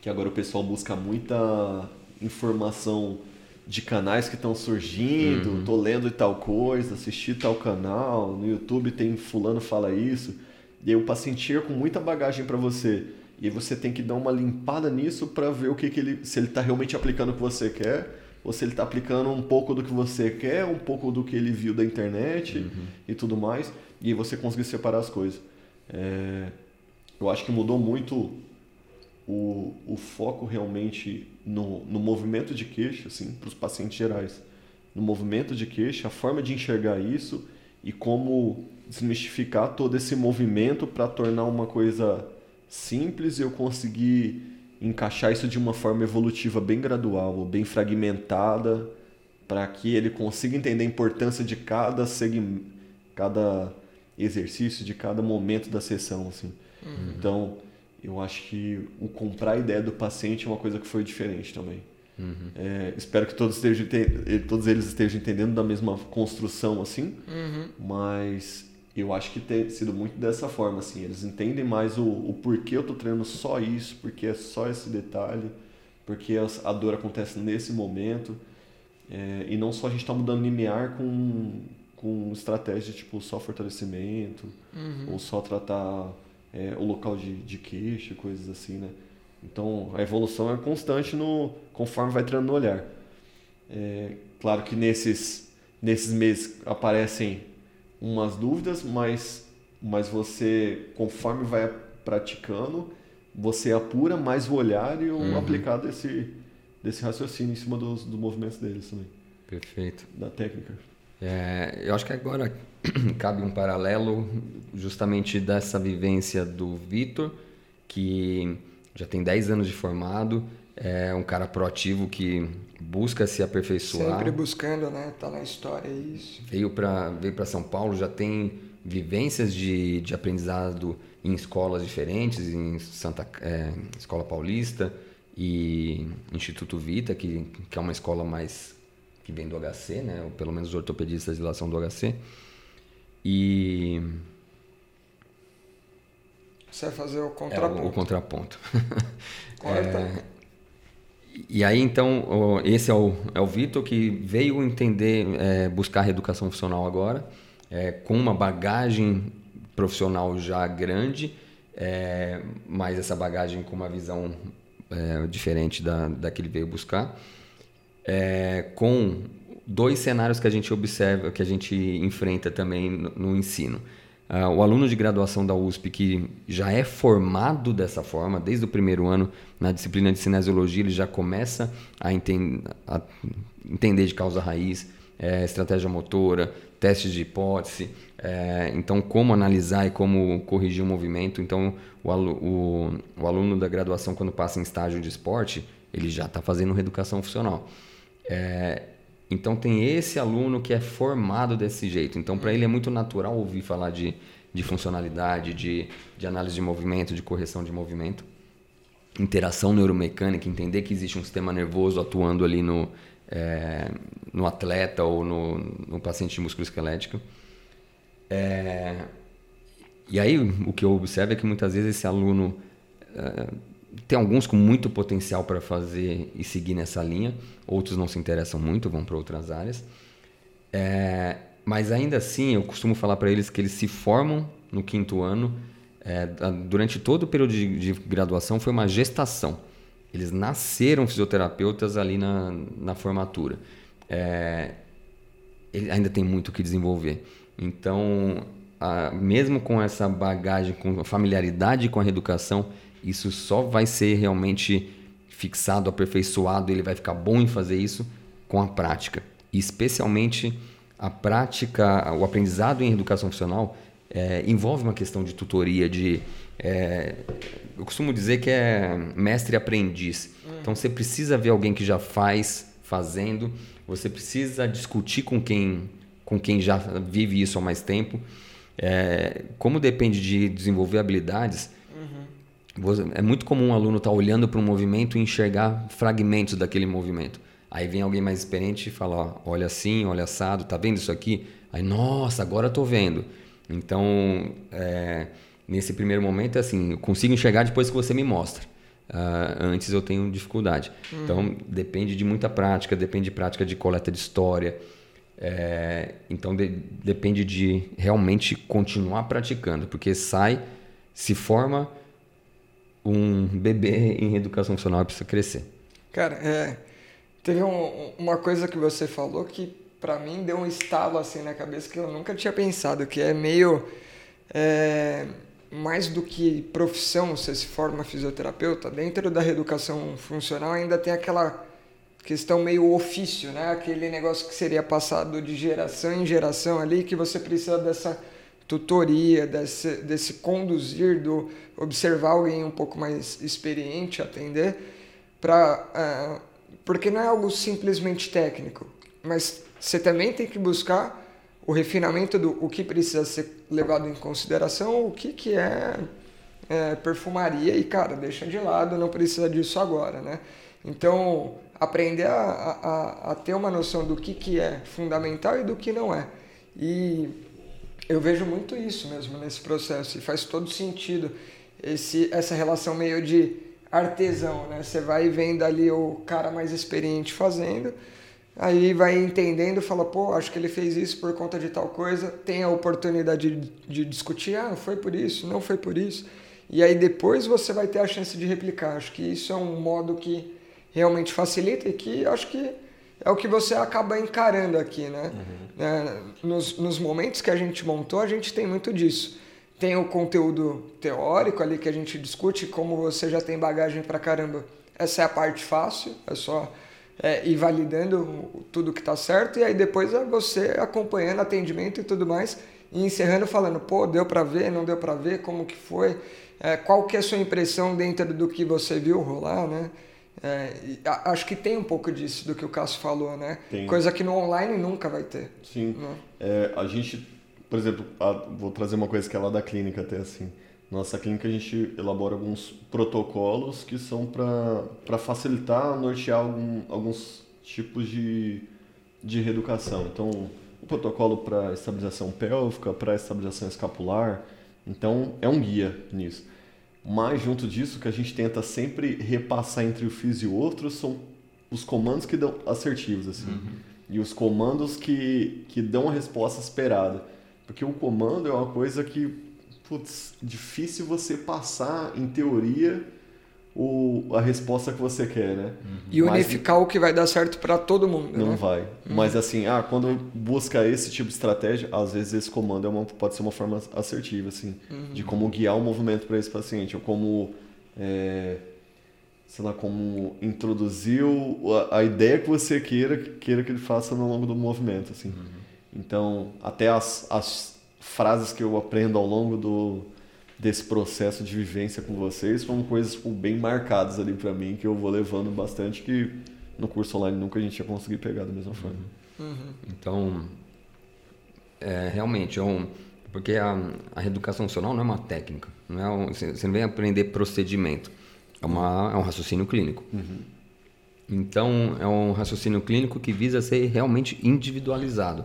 que agora o pessoal busca muita informação de canais que estão surgindo, uhum. tô lendo tal coisa, assisti tal canal, no YouTube tem fulano fala isso, e aí o paciente chega com muita bagagem para você, e você tem que dar uma limpada nisso para ver o que, que ele, se ele está realmente aplicando o que você quer, ou se ele está aplicando um pouco do que você quer, um pouco do que ele viu da internet uhum. e tudo mais, e você conseguir separar as coisas. É, eu acho que mudou muito o, o foco realmente no, no movimento de queixa, assim, para os pacientes gerais. No movimento de queixa, a forma de enxergar isso e como desmistificar todo esse movimento para tornar uma coisa simples e eu conseguir encaixar isso de uma forma evolutiva bem gradual, bem fragmentada, para que ele consiga entender a importância de cada segmento, cada exercício, de cada momento da sessão, assim. Uhum. Então, eu acho que o comprar a ideia do paciente é uma coisa que foi diferente também. Uhum. É, espero que todos, estejam, todos eles estejam entendendo da mesma construção assim, uhum. mas eu acho que tem sido muito dessa forma assim. Eles entendem mais o, o porquê eu estou treinando só isso, porque é só esse detalhe, porque a dor acontece nesse momento é, e não só a gente está mudando limiar com com estratégia tipo só fortalecimento uhum. ou só tratar é, o local de, de queixo, coisas assim, né? Então a evolução é constante no conforme vai treinando no olhar. É, claro que nesses nesses meses aparecem umas dúvidas, mas mas você conforme vai praticando você apura mais o olhar e o uhum. aplicar desse desse raciocínio em cima dos, dos movimentos deles também. Perfeito. Da técnica. É, eu acho que agora cabe um paralelo justamente dessa vivência do Vitor, que já tem 10 anos de formado, é um cara proativo que busca se aperfeiçoar. Sempre buscando, né? Tá na história é isso. Veio para veio para São Paulo, já tem vivências de, de aprendizado em escolas diferentes, em Santa é, Escola Paulista e Instituto Vita, que, que é uma escola mais que vem do HC, né? Ou pelo menos os ortopedistas de lá são do HC. E. Você vai fazer o contraponto. É, o, o contraponto. é, e aí, então, esse é o, é o Vitor que veio entender, é, buscar reeducação funcional agora, é, com uma bagagem profissional já grande, é, mas essa bagagem com uma visão é, diferente da, da que ele veio buscar, é, com dois cenários que a gente observa, que a gente enfrenta também no, no ensino. Uh, o aluno de graduação da USP que já é formado dessa forma, desde o primeiro ano, na disciplina de cinesiologia, ele já começa a, enten a entender de causa raiz, é, estratégia motora, testes de hipótese, é, então como analisar e como corrigir o movimento. Então, o, o, o aluno da graduação, quando passa em estágio de esporte, ele já está fazendo reeducação funcional. É, então tem esse aluno que é formado desse jeito. Então para ele é muito natural ouvir falar de, de funcionalidade, de, de análise de movimento, de correção de movimento, interação neuromecânica, entender que existe um sistema nervoso atuando ali no, é, no atleta ou no, no paciente de músculo esquelético. É, e aí o que eu observo é que muitas vezes esse aluno é, tem alguns com muito potencial para fazer e seguir nessa linha, outros não se interessam muito, vão para outras áreas. É, mas ainda assim, eu costumo falar para eles que eles se formam no quinto ano. É, durante todo o período de, de, graduação foi uma gestação. Eles nasceram fisioterapeutas ali na, na formatura. É, ele ainda tem muito o que desenvolver. Então, a, mesmo com essa bagagem, com familiaridade com a reeducação, isso só vai ser realmente fixado, aperfeiçoado, ele vai ficar bom em fazer isso com a prática. E especialmente a prática, o aprendizado em educação funcional é, envolve uma questão de tutoria, de, é, eu costumo dizer que é mestre aprendiz. Uhum. Então você precisa ver alguém que já faz, fazendo. Você precisa discutir com quem, com quem já vive isso há mais tempo. É, como depende de desenvolver habilidades. É muito comum um aluno estar tá olhando para um movimento e enxergar fragmentos daquele movimento. Aí vem alguém mais experiente e fala: ó, olha assim, olha assado, tá vendo isso aqui? Aí, nossa, agora estou vendo. Então, é, nesse primeiro momento, é assim, eu consigo enxergar depois que você me mostra. Uh, antes eu tenho dificuldade. Uhum. Então, depende de muita prática, depende de prática de coleta de história. É, então, de, depende de realmente continuar praticando, porque sai, se forma um bebê em educação funcional precisa crescer. Cara, é, teve um, uma coisa que você falou que para mim deu um estalo assim na cabeça que eu nunca tinha pensado, que é meio é, mais do que profissão, você se forma fisioterapeuta, dentro da reeducação funcional ainda tem aquela questão meio ofício, né? Aquele negócio que seria passado de geração em geração ali, que você precisa dessa tutoria, desse, desse conduzir, do observar alguém um pouco mais experiente, atender, para uh, porque não é algo simplesmente técnico, mas você também tem que buscar o refinamento do o que precisa ser levado em consideração, o que, que é, é perfumaria e, cara, deixa de lado, não precisa disso agora, né? Então, aprender a, a, a, ter uma noção do que, que é fundamental e do que não é. E eu vejo muito isso mesmo nesse processo, e faz todo sentido esse, essa relação meio de artesão, né? Você vai vendo ali o cara mais experiente fazendo, Aí vai entendendo, fala, pô, acho que ele fez isso por conta de tal coisa, tem a oportunidade de, de discutir, ah, foi por isso, não foi por isso. E aí depois você vai ter a chance de replicar. Acho que isso é um modo que realmente facilita e que acho que é o que você acaba encarando aqui, né? Uhum. É, nos, nos momentos que a gente montou, a gente tem muito disso. Tem o conteúdo teórico ali que a gente discute, como você já tem bagagem pra caramba. Essa é a parte fácil, é só é, ir validando tudo que está certo e aí depois é você acompanhando atendimento e tudo mais e encerrando falando, pô, deu para ver, não deu para ver, como que foi, é, qual que é a sua impressão dentro do que você viu rolar, né? É, acho que tem um pouco disso do que o Cássio falou, né? Tem. Coisa que no online nunca vai ter. Sim. Né? É, a gente, por exemplo, a, vou trazer uma coisa que é lá da clínica até assim. Nossa clínica a gente elabora alguns protocolos que são para facilitar, nortear algum, alguns tipos de, de reeducação. Então, o protocolo para estabilização pélvica, para estabilização escapular. Então, é um guia nisso. Mas, junto disso, que a gente tenta sempre repassar entre o FIS e o outro são os comandos que dão assertivos, assim. Uhum. E os comandos que, que dão a resposta esperada. Porque o comando é uma coisa que putz, difícil você passar, em teoria, o, a resposta que você quer, né? Uhum. E unificar Mas, o que vai dar certo para todo mundo. Não né? vai. Uhum. Mas assim, ah, quando busca esse tipo de estratégia, às vezes esse comando é uma, pode ser uma forma assertiva, assim, uhum. de como guiar o movimento para esse paciente, ou como. É, sei lá, como introduzir a, a, ideia que você queira, queira que ele faça no longo do movimento, assim. Uhum. Então, até as, as frases que eu aprendo ao longo do, desse processo de vivência com vocês foram coisas tipo, bem marcadas ali para mim que eu vou levando bastante que no curso online nunca a gente ia conseguir pegar da mesma forma. Uhum. Então, é, realmente, é um, porque a, a reeducação funcional não é uma técnica, não é um, você não vem aprender procedimento, é, uma, é um raciocínio clínico. Uhum. Então, é um raciocínio clínico que visa ser realmente individualizado.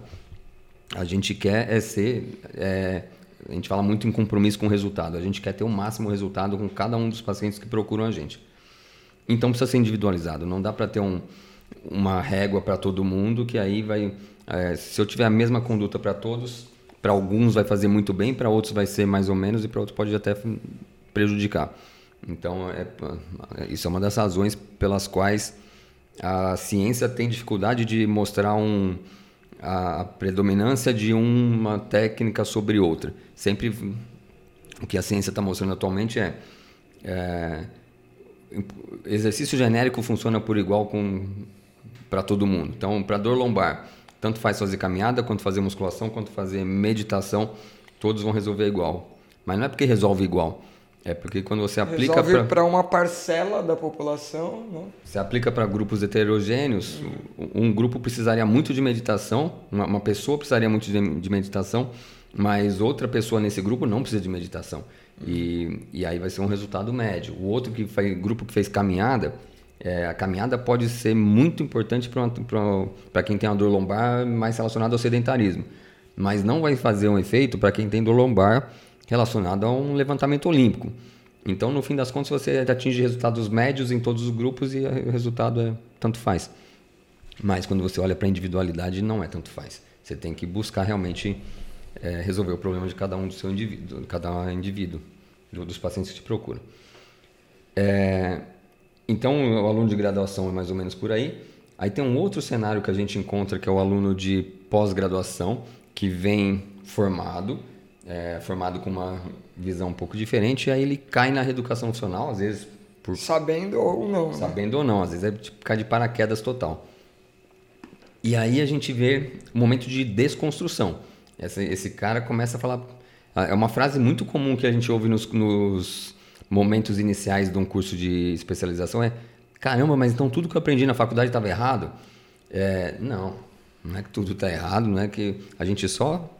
A gente quer é ser. É, a gente fala muito em compromisso com o resultado. A gente quer ter o máximo resultado com cada um dos pacientes que procuram a gente. Então precisa ser individualizado. Não dá para ter um, uma régua para todo mundo que aí vai. É, se eu tiver a mesma conduta para todos, para alguns vai fazer muito bem, para outros vai ser mais ou menos e para outros pode até prejudicar. Então é, isso é uma das razões pelas quais a ciência tem dificuldade de mostrar um a predominância de uma técnica sobre outra. Sempre o que a ciência está mostrando atualmente é, é, exercício genérico funciona por igual para todo mundo. Então, para dor lombar, tanto faz fazer caminhada, quanto fazer musculação, quanto fazer meditação, todos vão resolver igual. Mas não é porque resolve igual, É porque quando você aplica para uma parcela da população, né? você aplica para grupos heterogêneos, um grupo precisaria muito de meditação, uma, uma pessoa precisaria muito de, de, meditação, mas outra pessoa nesse grupo não precisa de meditação. E, e aí vai ser um resultado médio. O outro que faz, grupo que fez caminhada, é, a caminhada pode ser muito importante para quem tem uma dor lombar mais relacionada ao sedentarismo, mas não vai fazer um efeito para quem tem dor lombar relacionada a um levantamento olímpico. Então, no fim das contas, você atinge resultados médios em todos os grupos e o resultado é tanto faz. Mas quando você olha para a individualidade, não é tanto faz. Você tem que buscar realmente é, resolver o problema de cada um do seu indivíduo, de cada indivíduo, dos pacientes que te procuram. É, então, o aluno de graduação é mais ou menos por aí. Aí tem um outro cenário que a gente encontra, que é o aluno de pós-graduação, que vem formado, é, formado com uma visão um pouco diferente, e aí ele cai na reeducação funcional, às vezes por... Sabendo ou não. Né? Sabendo né? ou não, às vezes é tipo, cai de paraquedas total. E aí a gente vê um momento de desconstrução. Esse, esse cara começa a falar... É uma frase muito comum que a gente ouve nos, nos momentos iniciais de um curso de especialização é caramba, mas então tudo que eu aprendi na faculdade estava errado? É, não, não é que tudo está errado, não é que a gente só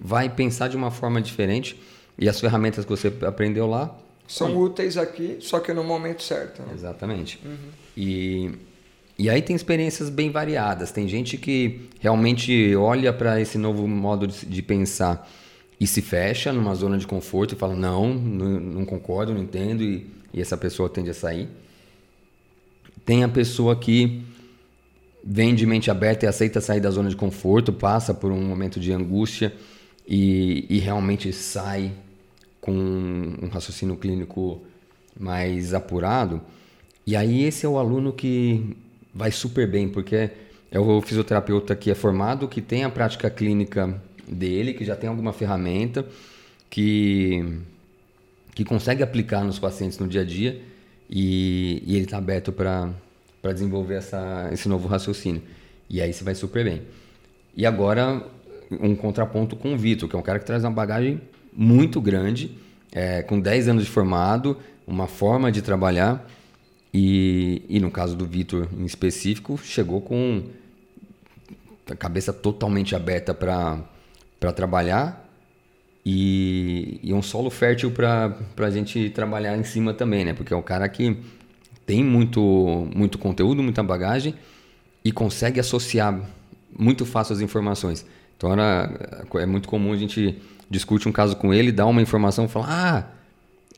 vai pensar de uma forma diferente e as ferramentas que você aprendeu lá são sim. úteis aqui, só que no momento certo. Né? Exatamente. Uhum. E, e aí tem experiências bem variadas. Tem gente que realmente olha para esse novo modo de, de, pensar e se fecha numa zona de conforto e fala: não, não, não concordo, não entendo, e, e essa pessoa tende a sair. Tem a pessoa que vem de mente aberta e aceita sair da zona de conforto, passa por um momento de angústia e, e realmente sai com um raciocínio clínico mais apurado. E aí esse é o aluno que vai super bem, porque é o fisioterapeuta que é formado, que tem a prática clínica dele, que já tem alguma ferramenta, que, que consegue aplicar nos pacientes no dia a dia e, e ele está aberto para desenvolver essa, esse novo raciocínio. E aí você vai super bem. E agora um contraponto com o Vitor, que é um cara que traz uma bagagem muito grande, é, com 10 anos de formado, uma forma de trabalhar. E, e no caso do Vitor em específico, chegou com a cabeça totalmente aberta para trabalhar e, e, um solo fértil para a gente trabalhar em cima também, né? Porque é um cara que tem muito, muito conteúdo, muita bagagem e consegue associar muito fácil as informações. Era, é muito comum a gente discute um caso com ele, dá uma informação, fala: "Ah,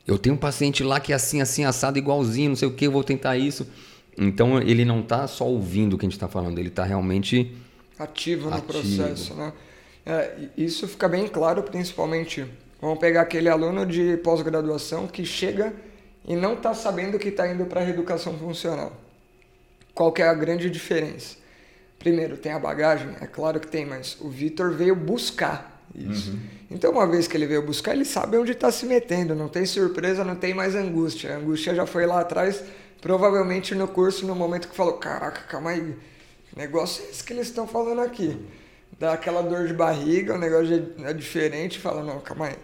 eu tenho um paciente lá que é assim, assim, assado igualzinho, não sei o que, eu vou tentar isso". Então ele não está só ouvindo o que a gente está falando, ele está realmente ativo no ativo. processo, né? É, isso fica bem claro, principalmente. Vamos pegar aquele aluno de pós-graduação que chega e não está sabendo que está indo para a reeducação funcional. Qual que é a grande diferença? Primeiro, tem a bagagem? É claro que tem, mas o Vitor veio buscar isso. Uhum. Então, uma vez que ele veio buscar, ele sabe onde está se metendo. Não tem surpresa, não tem mais angústia. A angústia já foi lá atrás, provavelmente no curso, no momento que falou: Caraca, calma aí, que negócio é esse que eles estão falando aqui? Dá aquela dor de barriga, o negócio é diferente. Fala: Não, calma aí.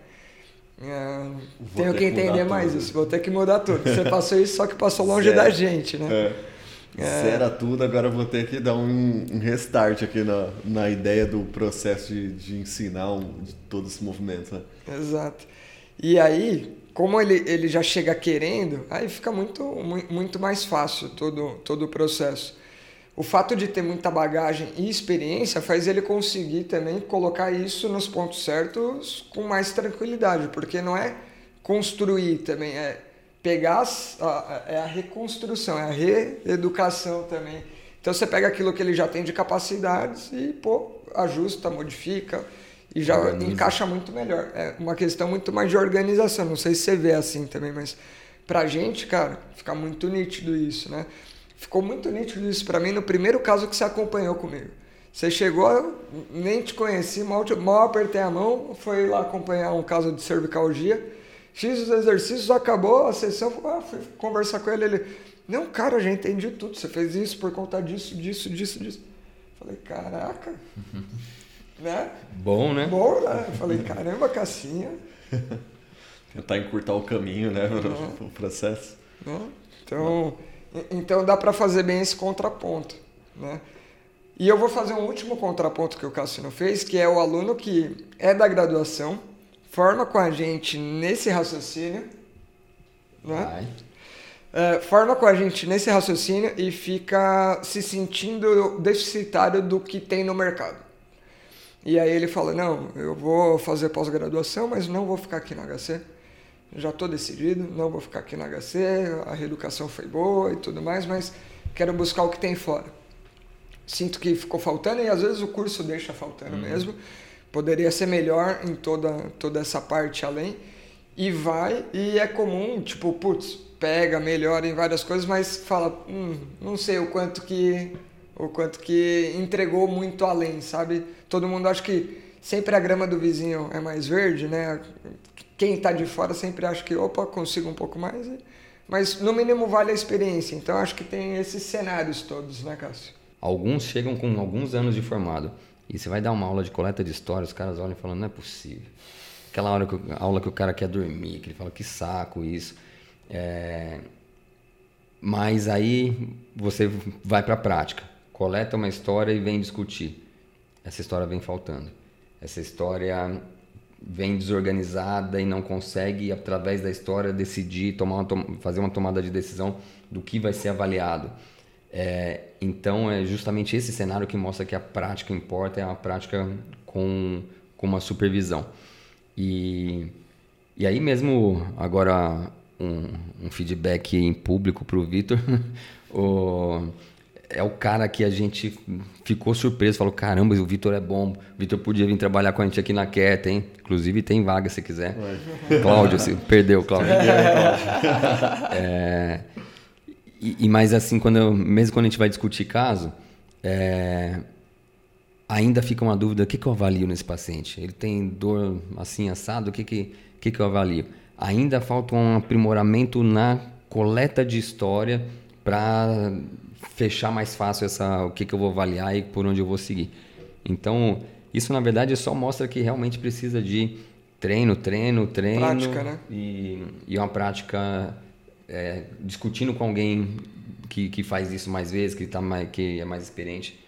É, tenho que, que entender mais tudo. isso, vou ter que mudar tudo. Você passou isso, só que passou longe da gente, né? É. É. Era tudo, agora vou ter que dar um, um restart aqui na, na ideia do processo de, de ensinar um, de todo esse movimento. Né? Exato. E aí, como ele, ele já chega querendo, aí fica muito, muito mais fácil todo, todo o processo. O fato de ter muita bagagem e experiência faz ele conseguir também colocar isso nos pontos certos com mais tranquilidade, porque não é construir também, é pegar a, é a reconstrução, é a reeducação também. Então você pega aquilo que ele já tem de capacidades e pô, ajusta, modifica e já Organiza. encaixa muito melhor. É uma questão muito mais de organização. Não sei se você vê assim também, mas pra gente, cara, fica muito nítido isso, né? Ficou muito nítido isso para mim no primeiro caso que você acompanhou comigo. Você chegou, nem te conheci, mal, mal apertei a mão, foi lá acompanhar um caso de cervicalgia Fiz os exercícios, acabou a sessão, ah, fui conversar com ele, ele, não, cara, já entendi tudo, você fez isso por conta disso, disso, disso, disso. Falei, caraca, né? Bom, né? Bom, né? Falei, caramba, Cassinha. Tentar encurtar o caminho, né, o processo. Né? Então, então dá para fazer bem esse contraponto, né? E eu vou fazer um último contraponto que o Cassino fez, que é o aluno que é da graduação, forma com a gente nesse raciocínio, né? É, forma com a gente nesse raciocínio e fica se sentindo deficitário do que tem no mercado. E aí ele fala: Não, eu vou fazer pós-graduação, mas não vou ficar aqui na HC. Já estou decidido, não vou ficar aqui na HC. A reeducação foi boa e tudo mais, mas quero buscar o que tem fora. Sinto que ficou faltando e às vezes o curso deixa faltando uhum. mesmo. Poderia ser melhor em toda, toda essa parte além. E vai, e é comum, tipo, putz, pega, melhora em várias coisas, mas fala, hum, não sei o quanto que o quanto que entregou muito além, sabe? Todo mundo acha que sempre a grama do vizinho é mais verde, né? Quem está de fora sempre acha que, opa, consigo um pouco mais. Mas no mínimo vale a experiência. Então acho que tem esses cenários todos, né, Cássio? Alguns chegam com alguns anos de formado. E você vai dar uma aula de coleta de história, os caras olham e falam, não é possível. Aquela hora que, aula que o cara quer dormir, que ele fala, que saco isso. É... Mas aí você vai para a prática, coleta uma história e vem discutir. Essa história vem faltando. Essa história vem desorganizada e não consegue, através da história, decidir, tomar uma, fazer uma tomada de decisão do que vai ser avaliado. É, então, é justamente esse cenário que mostra que a prática importa, é a prática com, com uma supervisão. E, e aí mesmo, agora, um, um feedback em público para o Vitor. é o cara que a gente ficou surpreso, falou: caramba, o Vitor é bom, o Vitor podia vir trabalhar com a gente aqui na Cat, hein? Inclusive tem vaga se quiser. Cláudio, se, perdeu, Cláudio. é, e, e mais assim, quando eu, mesmo quando a gente vai discutir caso, é, ainda fica uma dúvida: o que, que eu avalio nesse paciente? Ele tem dor assim assado? O que, que, que, que eu avalio? ainda falta um aprimoramento na coleta de história para fechar mais fácil essa o que, que eu vou avaliar e por onde eu vou seguir. Então, isso na verdade só mostra que realmente precisa de treino, treino, treino. Prática, né? E, e uma prática é, discutindo com alguém que, que faz isso mais vezes, que, tá mais, que é mais experiente.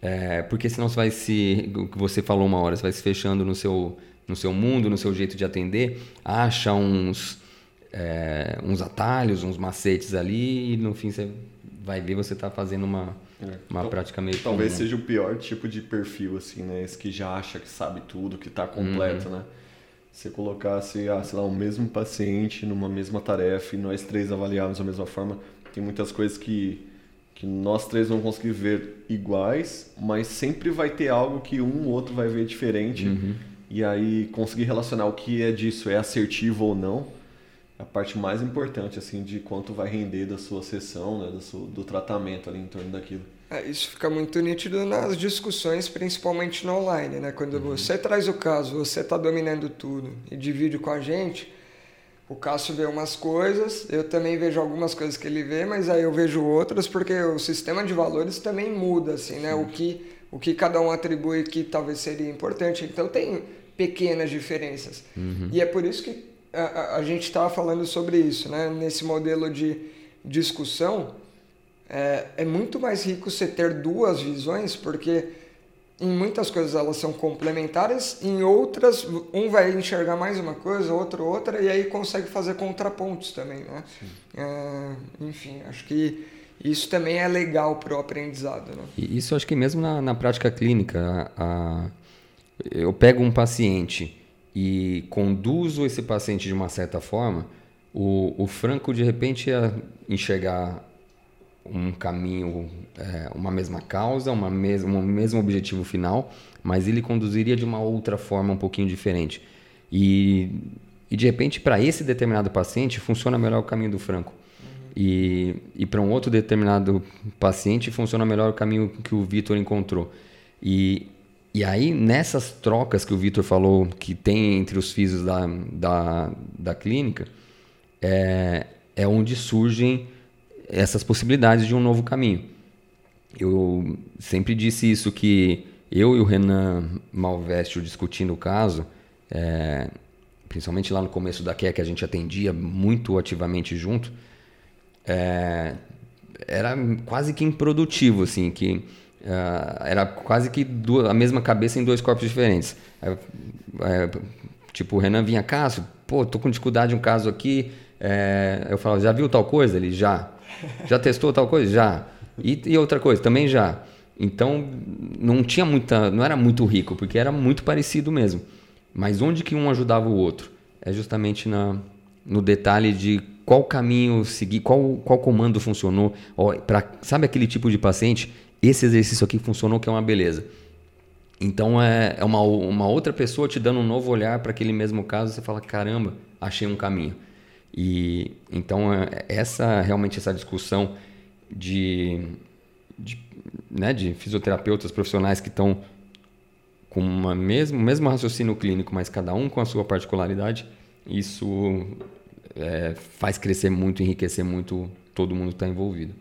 É, porque senão você vai se. O que você falou uma hora, você vai se fechando no seu no seu mundo, no seu jeito de atender, acha uns, é, uns atalhos, uns macetes ali e no fim você vai ver você está fazendo uma, é. uma então, prática meio Talvez comum. seja o pior tipo de perfil, assim, né? Esse que já acha que sabe tudo, que está completo, uhum. né? Se colocasse, ah, sei lá, o mesmo paciente numa mesma tarefa e nós três avaliarmos da mesma forma, tem muitas coisas que, que nós três vamos conseguir ver iguais, mas sempre vai ter algo que um ou outro vai ver diferente. Uhum e aí conseguir relacionar o que é disso, é assertivo ou não, é a parte mais importante assim de quanto vai render da sua sessão, né, do, seu, do tratamento ali em torno daquilo. É, isso fica muito nítido nas discussões, principalmente no online, né? Quando uhum. você traz o caso, você está dominando tudo e divide com a gente, o Cássio vê umas coisas, eu também vejo algumas coisas que ele vê, mas aí eu vejo outras porque o sistema de valores também muda, assim, né? O que o que cada um atribui que talvez seria importante. Então tem pequenas diferenças. Uhum. E é por isso que a, a gente estava falando sobre isso, né? Nesse modelo de discussão, é, é muito mais rico você ter duas visões, porque em muitas coisas elas são complementares, em outras um vai enxergar mais uma coisa, outro outra, e aí consegue fazer contrapontos também, né? É, enfim, acho que isso também é legal para o aprendizado. Né? Isso acho que mesmo na, na prática clínica, a, a eu pego um paciente e conduzo esse paciente de uma certa forma, o, o Franco de repente ia enxergar um caminho, é, uma mesma causa, uma mesma, um mesmo objetivo final, mas ele conduziria de uma outra forma um pouquinho diferente. E, e de repente, para esse determinado paciente, funciona melhor o caminho do Franco. E, e para um outro determinado paciente, funciona melhor o caminho que o Vitor encontrou. E e aí, nessas trocas que o Vitor falou que tem entre os físicos da, da, da clínica, é, é onde surgem essas possibilidades de um novo caminho. Eu sempre disse isso, que eu e o Renan Malveste discutindo o caso, é, principalmente lá no começo da QE, que a gente atendia muito ativamente junto, é, era quase que improdutivo, assim, que uh, era quase que duas, a mesma cabeça em dois corpos diferentes. É, é, tipo, o Renan vinha, Cássio, pô, tô com dificuldade um caso aqui, é, eu falava, já viu tal coisa? Ele, já. Já testou tal coisa? Já. E, e outra coisa, também já. Então, não tinha muita, não era muito rico, porque era muito parecido mesmo. Mas onde que um ajudava o outro? É justamente na, no detalhe de qual caminho seguir, qual, qual comando funcionou. Ó, pra, sabe aquele tipo de paciente? Esse exercício aqui funcionou, que é uma beleza. Então é, é uma, uma outra pessoa te dando um novo olhar para aquele mesmo caso. Você fala, caramba, achei um caminho. E então é, essa realmente essa discussão de, de, né, de fisioterapeutas profissionais que estão com o mesmo, mesmo raciocínio clínico, mas cada um com a sua particularidade, isso é, faz crescer muito, enriquecer muito todo mundo que está envolvido.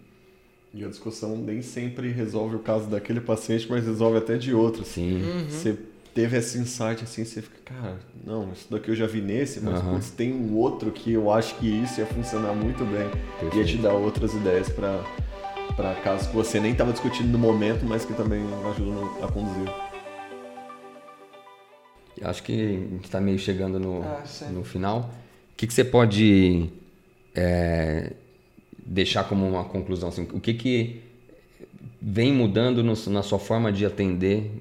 E a discussão nem sempre resolve o caso daquele paciente, mas resolve até de outro. Sim. Uhum. Você teve esse insight assim, você fica, cara, não, isso daqui eu já vi nesse, mas uhum. putz, tem um outro que eu acho que isso ia funcionar muito bem. Perfeito. Ia te dar outras ideias para para casos que você nem estava discutindo no momento, mas que também ajudam a conduzir. Acho que a gente está meio chegando no, ah, no final. O que, que você pode é, deixar como uma conclusão? Assim, o que, que vem mudando no, na sua forma de atender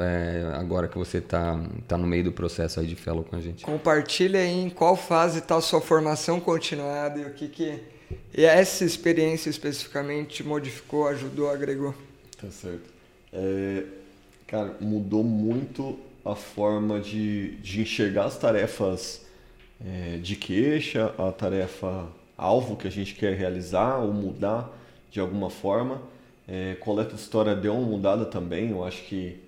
é, agora que você está tá no meio do processo aí de fellow com a gente? Compartilha aí em qual fase está a sua formação continuada e o que, que essa experiência especificamente modificou, ajudou, agregou. Tá certo. É, cara, mudou muito a forma de, de enxergar as tarefas é, de queixa, a tarefa alvo que a gente quer realizar ou mudar de alguma forma. É, coleta de história deu uma mudada também, eu acho que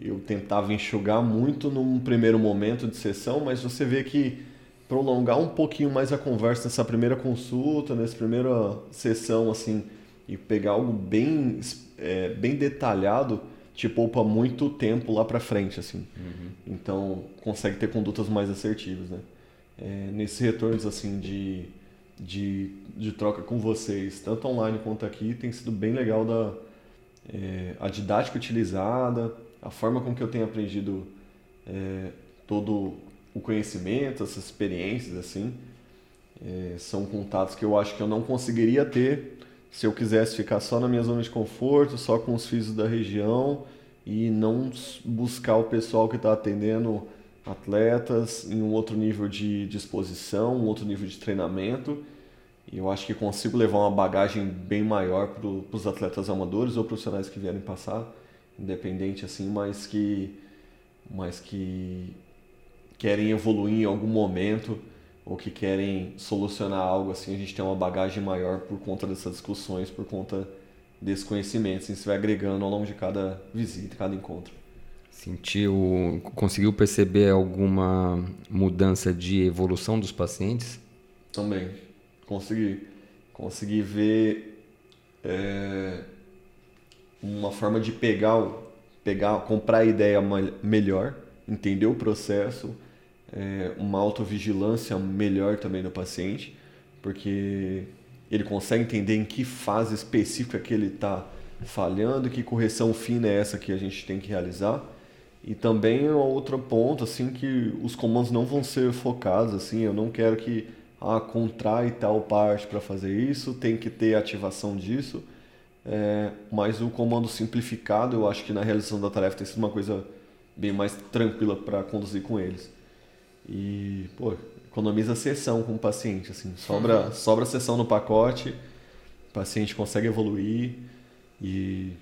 eu tentava enxugar muito num primeiro momento de sessão, mas você vê que prolongar um pouquinho mais a conversa nessa primeira consulta, nessa primeira sessão, assim, e pegar algo bem, é, bem detalhado, te poupa muito tempo lá para frente, assim. Uhum. Então, consegue ter condutas mais assertivas, né? É, nesses retornos, assim, de, de, de troca com vocês, tanto online quanto aqui, tem sido bem legal da, é, a didática utilizada, a forma com que eu tenho aprendido é, todo o conhecimento, essas experiências, assim, é, são contatos que eu acho que eu não conseguiria ter se eu quisesse ficar só na minha zona de conforto, só com os físicos da região e não buscar o pessoal que está atendendo atletas em um outro nível de disposição, um outro nível de treinamento. E eu acho que consigo levar uma bagagem bem maior para os atletas amadores ou profissionais que vierem passar, independente assim, mas que, mas que querem evoluir em algum momento ou que querem solucionar algo assim, a gente tem uma bagagem maior por conta dessas discussões, por conta desse conhecimento, assim, você vai agregando ao longo de cada visita, cada encontro. Sentiu, conseguiu perceber alguma mudança de evolução dos pacientes? Também, consegui. Consegui ver é, uma forma de pegar, pegar, comprar a ideia melhor, entender o processo, é, uma autovigilância melhor também do paciente, porque ele consegue entender em que fase específica que ele está falhando, que correção fina é essa que a gente tem que realizar. E também é outro ponto assim que os comandos não vão ser focados assim, eu não quero que ah, contrai tal parte para fazer isso, tem que ter ativação disso. É, mas o comando simplificado, eu acho que na realização da tarefa tem sido uma coisa bem mais tranquila para conduzir com eles. E, pô, economiza sessão com o paciente, assim, sobra, uhum. sobra sessão no pacote, o paciente consegue evoluir e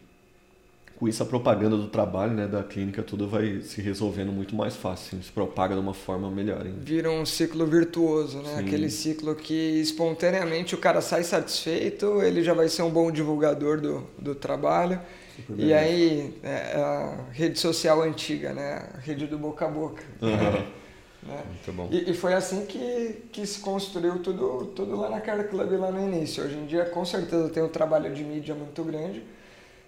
com isso a propaganda do trabalho, né, da clínica, tudo vai se resolvendo muito mais fácil, assim, se propaga de uma forma melhor. Ainda. Vira um ciclo virtuoso, né? Sim. Aquele ciclo que espontaneamente o cara sai satisfeito, ele já vai ser um bom divulgador do, do trabalho. Super e aí, é, é a rede social antiga, né? A rede do boca a boca. Uhum. Né? Muito bom. E, e, foi assim que, que se construiu tudo, tudo lá na Car Club lá no início. Hoje em dia, com certeza, tem um trabalho de mídia muito grande,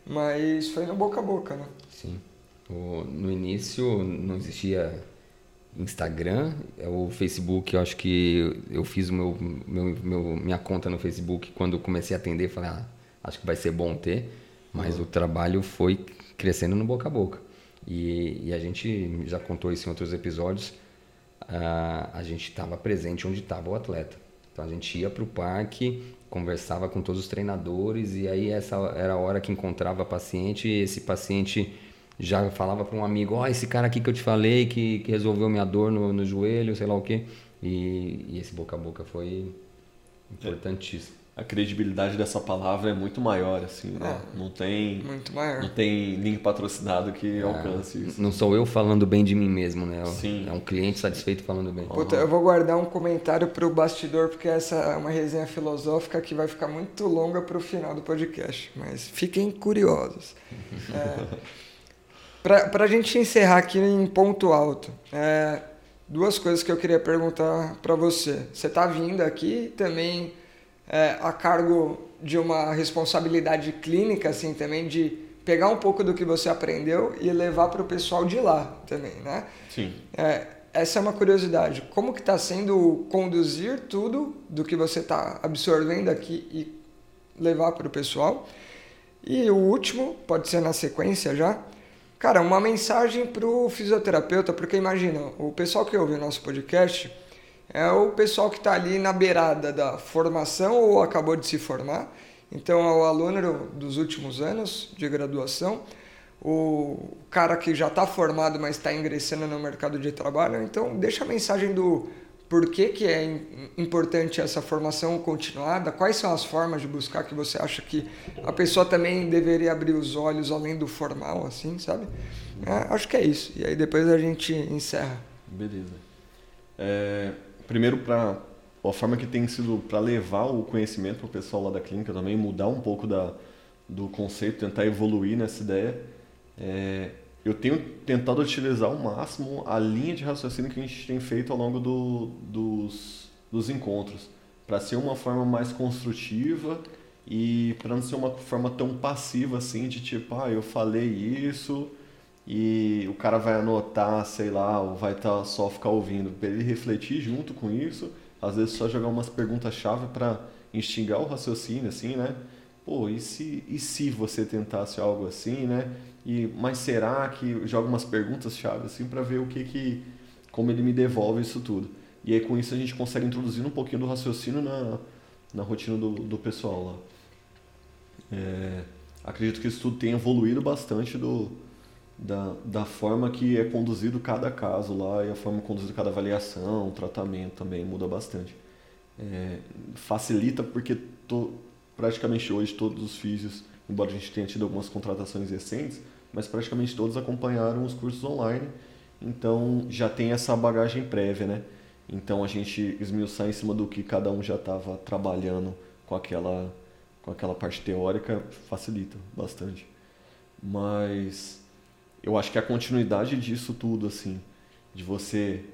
mas foi no boca a boca, né? Sim. O, no início não existia Instagram, é o Facebook, eu acho que eu fiz meu, meu, meu, minha conta no Facebook quando comecei a atender, falei, ah, acho que vai ser bom ter, mas uhum. o trabalho foi crescendo no boca a boca. E, e a gente já contou isso em outros episódios, a, a gente estava presente onde estava o atleta. Então a gente ia para o parque, conversava com todos os treinadores e aí essa era a hora que encontrava paciente e esse paciente já falava para um amigo, ó, oh, esse cara aqui que eu te falei que, que resolveu minha dor no, no joelho, sei lá o quê. E, e esse boca a boca foi importantíssimo a credibilidade dessa palavra é muito maior, assim, né? É, não tem. Muito maior. Não tem link patrocinado que é, alcance isso. Não sou eu falando bem de mim mesmo, né? Sim. É um cliente satisfeito falando bem. Puta, eu vou guardar um comentário pro bastidor, porque essa é uma resenha filosófica que vai ficar muito longa pro final do podcast. Mas fiquem curiosos. é, pra, pra gente encerrar aqui em ponto alto, é, duas coisas que eu queria perguntar para você. Você tá vindo aqui também é, a cargo de uma responsabilidade clínica, assim, também de pegar um pouco do que você aprendeu e levar para o pessoal de lá também, né? Sim. É, essa é uma curiosidade. Como que está sendo conduzir tudo do que você está absorvendo aqui e levar para o pessoal? E o último, pode ser na sequência já, cara, uma mensagem para o fisioterapeuta, porque imagina, o pessoal que ouve o nosso podcast é o pessoal que está ali na beirada da formação ou acabou de se formar. Então, é o aluno dos últimos anos de graduação, o cara que já está formado, mas está ingressando no mercado de trabalho. Então, deixa a mensagem do por que, que é importante essa formação continuada, quais são as formas de buscar que você acha que a pessoa também deveria abrir os olhos além do formal, assim, sabe? É, acho que é isso. E aí depois a gente encerra. Beleza. É, primeiro para a forma que tem sido para levar o conhecimento para o pessoal lá da clínica também, mudar um pouco da, do conceito, tentar evoluir nessa ideia. É, eu tenho tentado utilizar ao máximo a linha de raciocínio que a gente tem feito ao longo do, dos, dos encontros, para ser uma forma mais construtiva e para não ser uma forma tão passiva assim, de tipo, ah, eu falei isso e o cara vai anotar, sei lá, ou vai tá, só ficar ouvindo, para ele refletir junto com isso, às vezes só jogar umas perguntas-chave para instigar o raciocínio, assim, né? Pô, e se, e se você tentasse algo assim, né? E, mas será que joga umas perguntas-chave assim para ver o que que como ele me devolve isso tudo. E aí com isso a gente consegue introduzir um pouquinho do raciocínio na, na rotina do, do pessoal lá. É, acredito que isso tudo tem evoluído bastante do, da, da forma que é conduzido cada caso lá e a forma conduzida cada avaliação, tratamento também muda bastante. É, facilita porque to, praticamente hoje todos os físios, embora a gente tenha tido algumas contratações recentes, mas praticamente todos acompanharam os cursos online, então já tem essa bagagem prévia, né? Então a gente esmiuçar em cima do que cada um já estava trabalhando com aquela, com aquela parte teórica facilita bastante. Mas eu acho que a continuidade disso tudo, assim, de você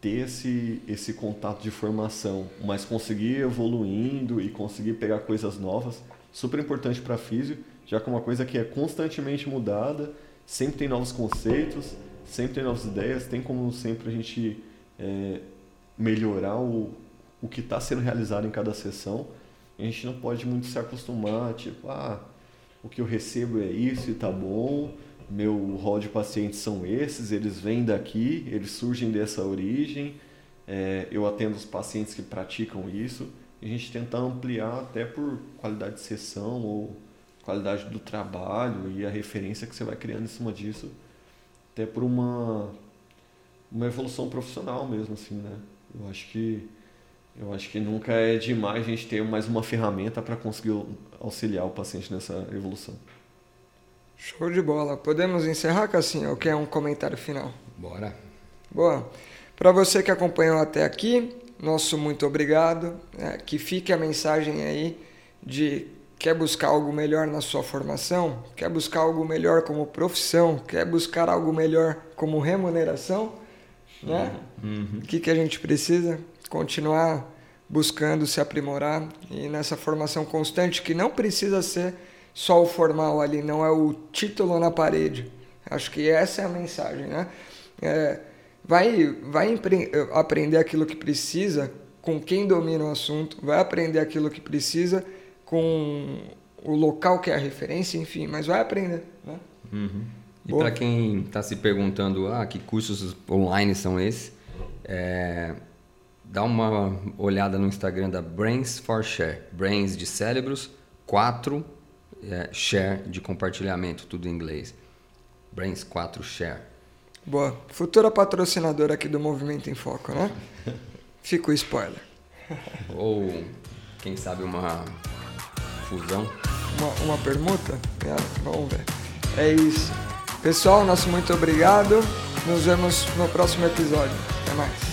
ter esse, esse contato de formação, mas conseguir evoluindo e conseguir pegar coisas novas, super importante para físio, já que é uma coisa que é constantemente mudada, sempre tem novos conceitos, sempre tem novas ideias, tem como sempre a gente é, melhorar o, o que está sendo realizado em cada sessão. a gente não pode muito se acostumar, tipo, ah, o que eu recebo é isso e tá bom, meu rol de pacientes são esses, eles vêm daqui, eles surgem dessa origem, é, eu atendo os pacientes que praticam isso, e a gente tenta ampliar até por qualidade de sessão ou qualidade do trabalho e a referência que você vai criando em cima disso, até por uma, uma evolução profissional mesmo, assim, né? Eu acho que eu acho que nunca é demais a gente ter mais uma ferramenta para conseguir auxiliar o paciente nessa evolução. Show de bola. Podemos encerrar, Cassinho? Ou quer um comentário final? Bora. Boa. Para você que acompanhou até aqui, nosso muito obrigado. É, que fique a mensagem aí de quer buscar algo melhor na sua formação, quer buscar algo melhor como profissão, quer buscar algo melhor como remuneração, né? Uhum. O que, que a gente precisa? Continuar buscando se aprimorar e nessa formação constante que não precisa ser só o formal ali, não é o título na parede. Acho que essa é a mensagem, né? É, vai, vai aprender aquilo que precisa com quem domina o assunto, vai aprender aquilo que precisa com o local que é a referência, enfim, mas vai aprender. Né? Uhum. E para quem está se perguntando, ah, que cursos online são esses, é, dá uma olhada no Instagram da Brains for Share. Brains de cérebros, 4 é, Share de compartilhamento, tudo em inglês. Brains 4 Share. Boa. Futura patrocinadora aqui do Movimento em Foco, né? Fica o spoiler. Ou, quem sabe, uma fusão. Uma, uma permuta? É, vamos ver. É isso. Pessoal, nosso muito obrigado. Nos vemos no próximo episódio. Até mais.